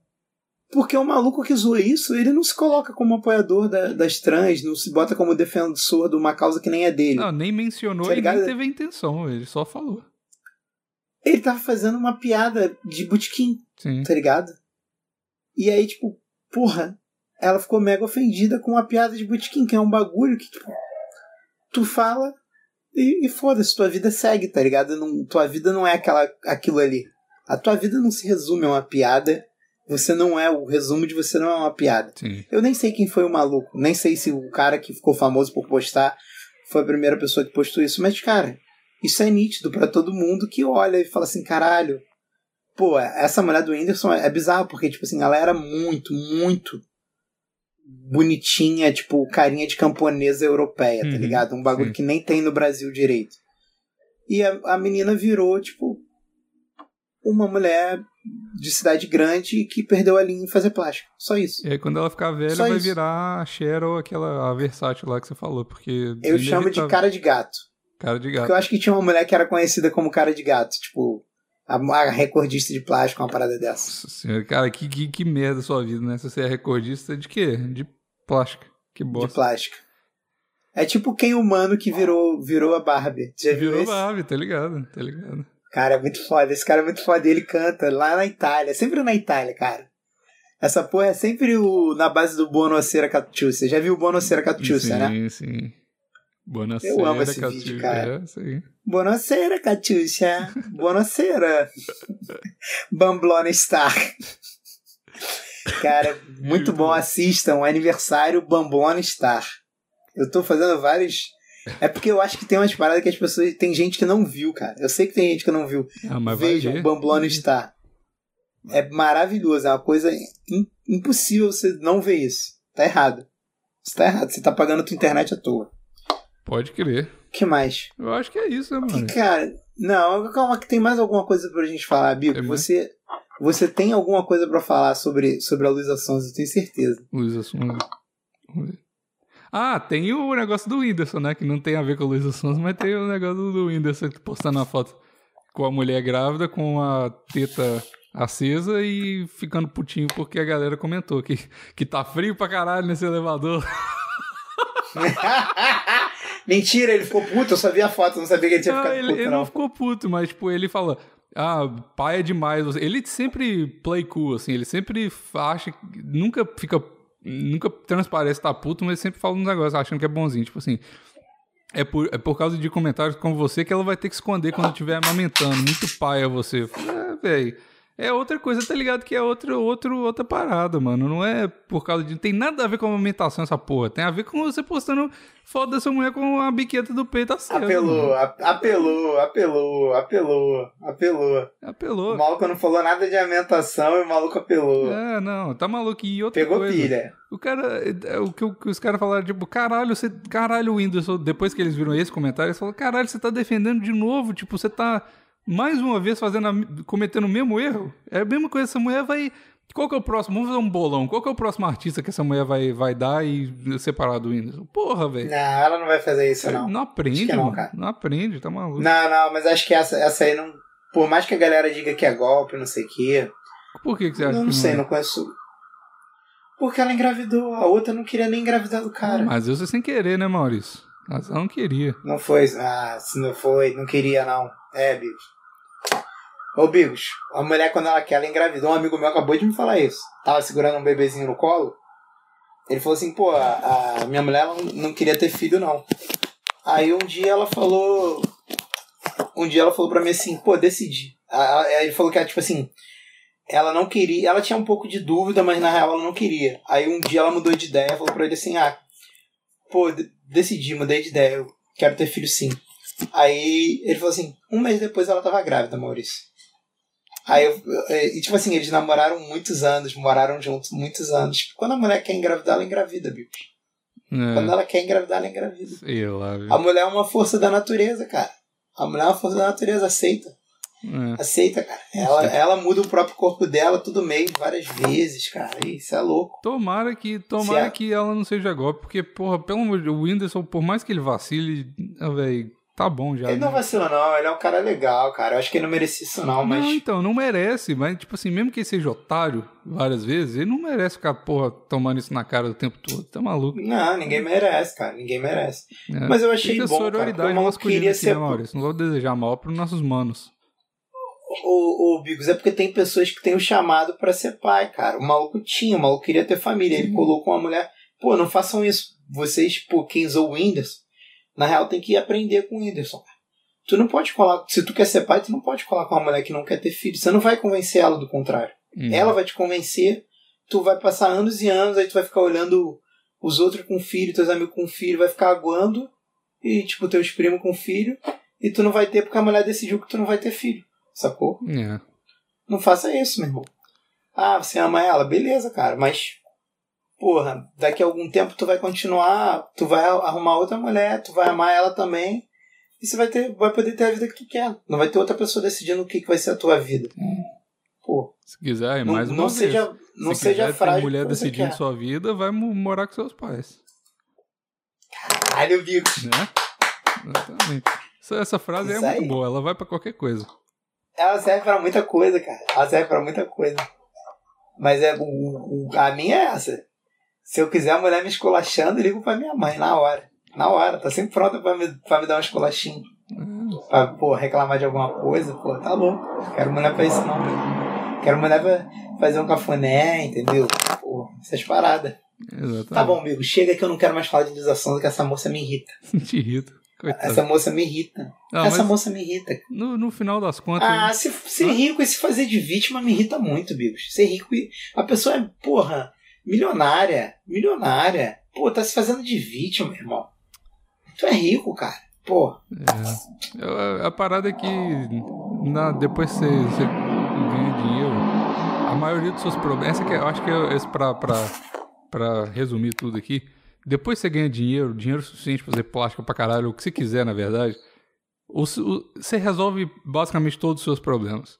Porque o maluco que zoa isso, ele não se coloca como apoiador da- das trans, não se bota como defensor de uma causa que nem é dele. Não, nem mencionou Tá e nem teve a intenção, ele só falou. Ele tava fazendo uma piada de botequim, Sim. tá ligado? E aí, tipo, porra, ela ficou mega ofendida com a piada de botequim, que é um bagulho que, tipo, tu fala e, e foda-se, tua vida segue, tá ligado? Não, tua vida não é aquela, aquilo ali. A tua vida não se resume a uma piada. Você não é, o resumo de você não é uma piada. Sim. Eu nem sei quem foi o maluco, nem sei se o cara que ficou famoso por postar foi a primeira pessoa que postou isso, mas, cara, isso é nítido pra todo mundo que olha e fala assim, caralho. Pô, essa mulher do Whindersson é bizarro, porque, tipo assim, ela era muito, muito bonitinha, tipo, carinha de camponesa europeia, tá Uhum, ligado? Um bagulho sim. que nem tem no Brasil direito. E a, a menina virou, tipo, uma mulher de cidade grande que perdeu a linha em fazer plástico. Só isso. E aí quando ela ficar velha, Só vai isso. virar a Cheryl, aquela a versátil lá que você falou, porque... Eu chamo de cara de gato. Cara de Porque gato. eu acho que tinha uma mulher que era conhecida como cara de gato. Tipo, a, a recordista de plástico, uma parada dessa. Nossa senhora, cara, que, que, que merda a sua vida, né? Se você é recordista de quê? De plástica. Que De bosta. plástico. É tipo quem humano que virou, virou a Barbie. Já viu Virou esse? Barbie, tá ligado? Tá ligado? Cara, é muito foda. Esse cara é muito foda. Ele canta lá na Itália. Sempre na Itália, cara. Essa porra é sempre o, na base do Bonocera Catuccia. Já viu o Bonocera Catuccia, sim, né? sim. Boa Eu amo esse vídeo, cara. É. Bonocera, Catuccia. Bonocera. Bamblona Star. Cara, muito bom. Assistam o aniversário Bamblona Star. Eu tô fazendo vários. É porque eu acho que tem umas paradas que as pessoas. Tem gente que não viu, cara. Eu sei que tem gente que não viu. Ah, mas Vejam, Bamblona Star. É maravilhoso. É uma coisa im- impossível você não ver isso. Tá errado. Você tá errado. Você tá pagando a tua internet à toa. Pode crer. que mais? Eu acho que é isso, né, mano? Cara, não, calma que tem mais alguma coisa pra gente falar, Bico. É você, você tem alguma coisa pra falar sobre, sobre a Luísa Sons, eu tenho certeza. Luísa Sons. Ah, tem o negócio do Whindersson, né? Que não tem a ver com o Luísa Sons, mas tem o negócio do Whindersson postando a foto com a mulher grávida, com a teta acesa e ficando putinho porque a galera comentou que, que tá frio pra caralho nesse elevador. Mentira, ele ficou puto, eu só vi a foto, não sabia que ele tinha Ah, ficado ele, puto, ele não. não ficou puto, mas, tipo, ele fala. Ah, pai é demais. Ele sempre play cool, assim. Ele sempre acha. Nunca fica. Nunca transparece estar puto, mas sempre fala uns negócios achando que é bonzinho. Tipo assim. É por, é por causa de comentários como você que ela vai ter que esconder quando estiver amamentando. Muito pai é você. É, velho. É outra coisa, tá ligado? Que é outra, outro, outra parada, mano. Não é por causa de. Não tem nada a ver com a amamentação essa porra. Tem a ver com você postando foto da sua mulher com a biqueta do peito mano. Apelou, a- apelou, apelou, apelou, apelou. Apelou. O maluco não falou nada de alimentação e o maluco apelou. É, não, tá maluco. E outra Pegou coisa. pilha. O cara, é, o que, o que os caras falaram, tipo, caralho, você, caralho, Whindersson, depois que eles viram esse comentário, eles falaram, caralho, você tá defendendo de novo, tipo, você tá mais uma vez fazendo, a- cometendo o mesmo erro. É a mesma coisa, essa mulher vai, qual que é o próximo, vamos fazer um bolão, qual que é o próximo artista que essa mulher vai, vai dar e separar do Whindersson? Porra, velho. Não, ela não vai fazer isso, não. Não aprende, não, cara. Não aprende, tá maluco. Não, não, mas acho que essa, essa aí não. Por mais que a galera diga que é golpe, não sei o quê. Por que, que você acha Eu que não sei, é? não conheço. Porque ela engravidou, a outra não queria nem engravidar do cara. Mas eu sei sem querer, né, Maurício? Mas ela não queria. Não foi. Ah, se não foi, não queria não. É, Bigos. Ô, Bigos, a mulher quando ela quer, ela engravidou. Um amigo meu acabou de me falar isso. Tava segurando um bebezinho no colo. Ele falou assim, pô, a, a minha mulher não, queria ter filho, não. Aí um dia ela falou. Um dia ela falou pra mim assim, pô, decidi. Aí ele falou que era tipo assim. Ela não queria. Ela tinha um pouco de dúvida, mas na real ela não queria. Aí um dia ela mudou de ideia, falou pra ele assim, ah, pô, de- decidi, mudei de ideia, eu quero ter filho sim. Aí ele falou assim, um mês depois ela tava grávida, Maurício. Aí eu, e tipo assim, eles namoraram muitos anos, moraram juntos muitos anos. Quando a mulher quer engravidar, ela engravida, bicho. Quando É, ela quer engravidar, ela engravida. sei lá, viu? A mulher é uma força da natureza, cara. A mulher é uma força da natureza, aceita. É. Aceita, cara. Ela, ela muda o próprio corpo dela todo mês, várias vezes, cara. Isso é louco. Tomara que, tomara a- que ela não seja golpe, porque, porra, pelo amor de Deus, o Whindersson, por mais que ele vacile, ah, velho, tá bom já. Ele não né? vacila, não. Ele é um cara legal, cara. Eu acho que ele não merecia isso, não, mas. Não, então, não merece, mas, tipo assim, mesmo que ele seja otário várias vezes, ele não merece ficar, porra, tomando isso na cara o tempo todo. Tá maluco? Não, ninguém merece, cara. Ninguém merece. né? Mas eu achei Fica bom, cara, sororidade porque o maluco masculina queria aqui, ser- né, Maurício? Não vou desejar mal pros nossos manos. Ô, ô, Bigos, é porque tem pessoas que têm o chamado pra ser pai, cara. O maluco tinha, o maluco queria ter família. Ele colocou uma mulher. Pô, não façam isso. Vocês, pô, quem usou o Whindersson, na real tem que aprender com o Whindersson. Tu não pode colar. Se tu quer ser pai, tu não pode colar com uma mulher que não quer ter filho. Você não vai convencer ela do contrário. Hum. Ela vai te convencer, tu vai passar anos e anos, aí tu vai ficar olhando os outros com filho, teus amigos com filho, vai ficar aguando, e tipo, teus primos com filho, e tu não vai ter porque a mulher decidiu que tu não vai ter filho. Sacou? É. Não faça isso, meu irmão. Ah, você ama ela? Beleza, cara, mas. Porra, daqui a algum tempo tu vai continuar, tu vai arrumar outra mulher, tu vai amar ela também, e você vai, ter, vai poder ter a vida que tu quer. Não vai ter outra pessoa decidindo o que, que vai ser a tua vida. Pô, Se quiser, não, mais uma não vez. seja, não Se seja quiser frágil. mulher como você decidindo quer. sua vida, vai mo- morar com seus pais. Caralho, bico. Né? Exatamente. Essa, essa frase Isso é muito aí. boa, ela vai pra qualquer coisa. Ela serve pra muita coisa, cara. Ela serve pra muita coisa. Mas é, o, o- a minha é essa. Se eu quiser a mulher me esculachando, eu ligo pra minha mãe na hora. Na hora. Tá sempre pronta pra me, pra me dar um esculachinho. Pra, pô, reclamar de alguma coisa. Pô, tá louco. Quero mulher pra isso não. Quero mulher pra fazer um cafuné, entendeu? Pô, essas paradas. Exatamente. Tá bom, amigo. Chega que eu não quero mais falar de desação, que essa moça me irrita. Te irrita. Coitado. Essa moça me irrita. Não, essa moça me irrita. no, no final das contas. Ah, se, ser Hã? rico e se fazer de vítima me irrita muito, Bigos. Ser rico e. A pessoa é, porra, milionária. Milionária. Pô, tá se fazendo de vítima, meu irmão. Tu é rico, cara. Pô. É, a, a parada é que na, depois você, você ganha dinheiro, a maioria dos seus problemas. Essa que é- eu acho que é pra, pra, pra resumir tudo aqui. depois você ganha dinheiro, dinheiro suficiente pra fazer plástica pra caralho, o que você quiser, na verdade, o- o- você resolve basicamente todos os seus problemas.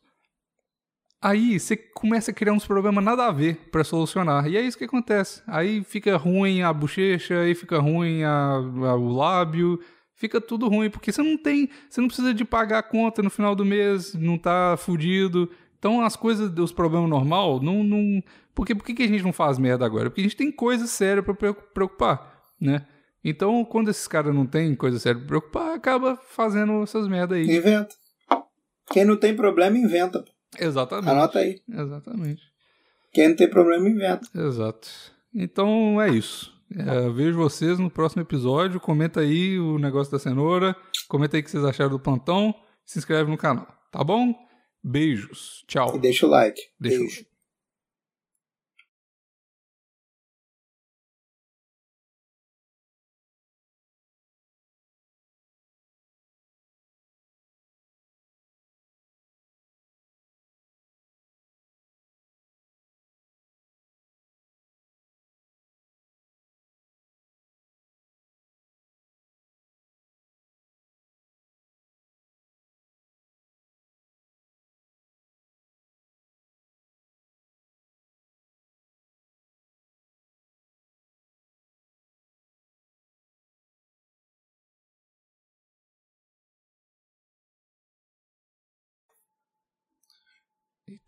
Aí você começa a criar uns problemas nada a ver pra solucionar. E é isso que acontece. Aí fica ruim a bochecha, aí fica ruim a- a- o lábio, fica tudo ruim, porque você não tem. Você não precisa de pagar a conta no final do mês, não tá fudido. Então as coisas, os problemas normal, não. não porque por que a gente não faz merda agora? Porque a gente tem coisa séria preocu- preocupar, né? Então, quando esses caras não têm coisa séria pra preocupar, acaba fazendo essas merda aí. Inventa. Quem não tem problema, inventa. Exatamente. Anota aí. Exatamente. Quem não tem problema, inventa. Exato. Então é isso. É, vejo vocês no próximo episódio. Comenta aí o negócio da cenoura. Comenta aí o que vocês acharam do plantão. Se inscreve no canal. Tá bom? Beijos. Tchau. E deixa o like. Deixa Beijo.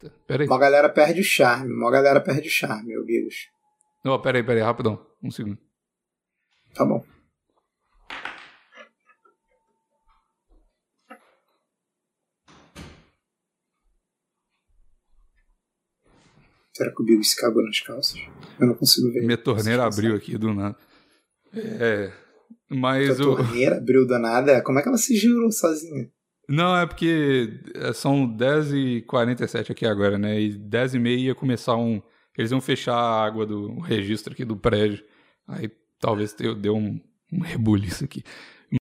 Eita, peraí. Uma galera perde o charme. Uma galera perde o charme, ô Bigos. Não, peraí, peraí, rapidão. Um segundo. Tá bom. Será que o Bigos se cagou nas calças? Eu não consigo ver. Minha torneira abriu aqui do nada. É. Mas A o. torneira abriu do nada. Como é que ela se girou sozinha? Não, é porque é, são 10h47 aqui agora, né? E 10h30 ia começar um. Eles iam fechar a água do registro aqui do prédio. Aí talvez deu um, um rebuliço aqui.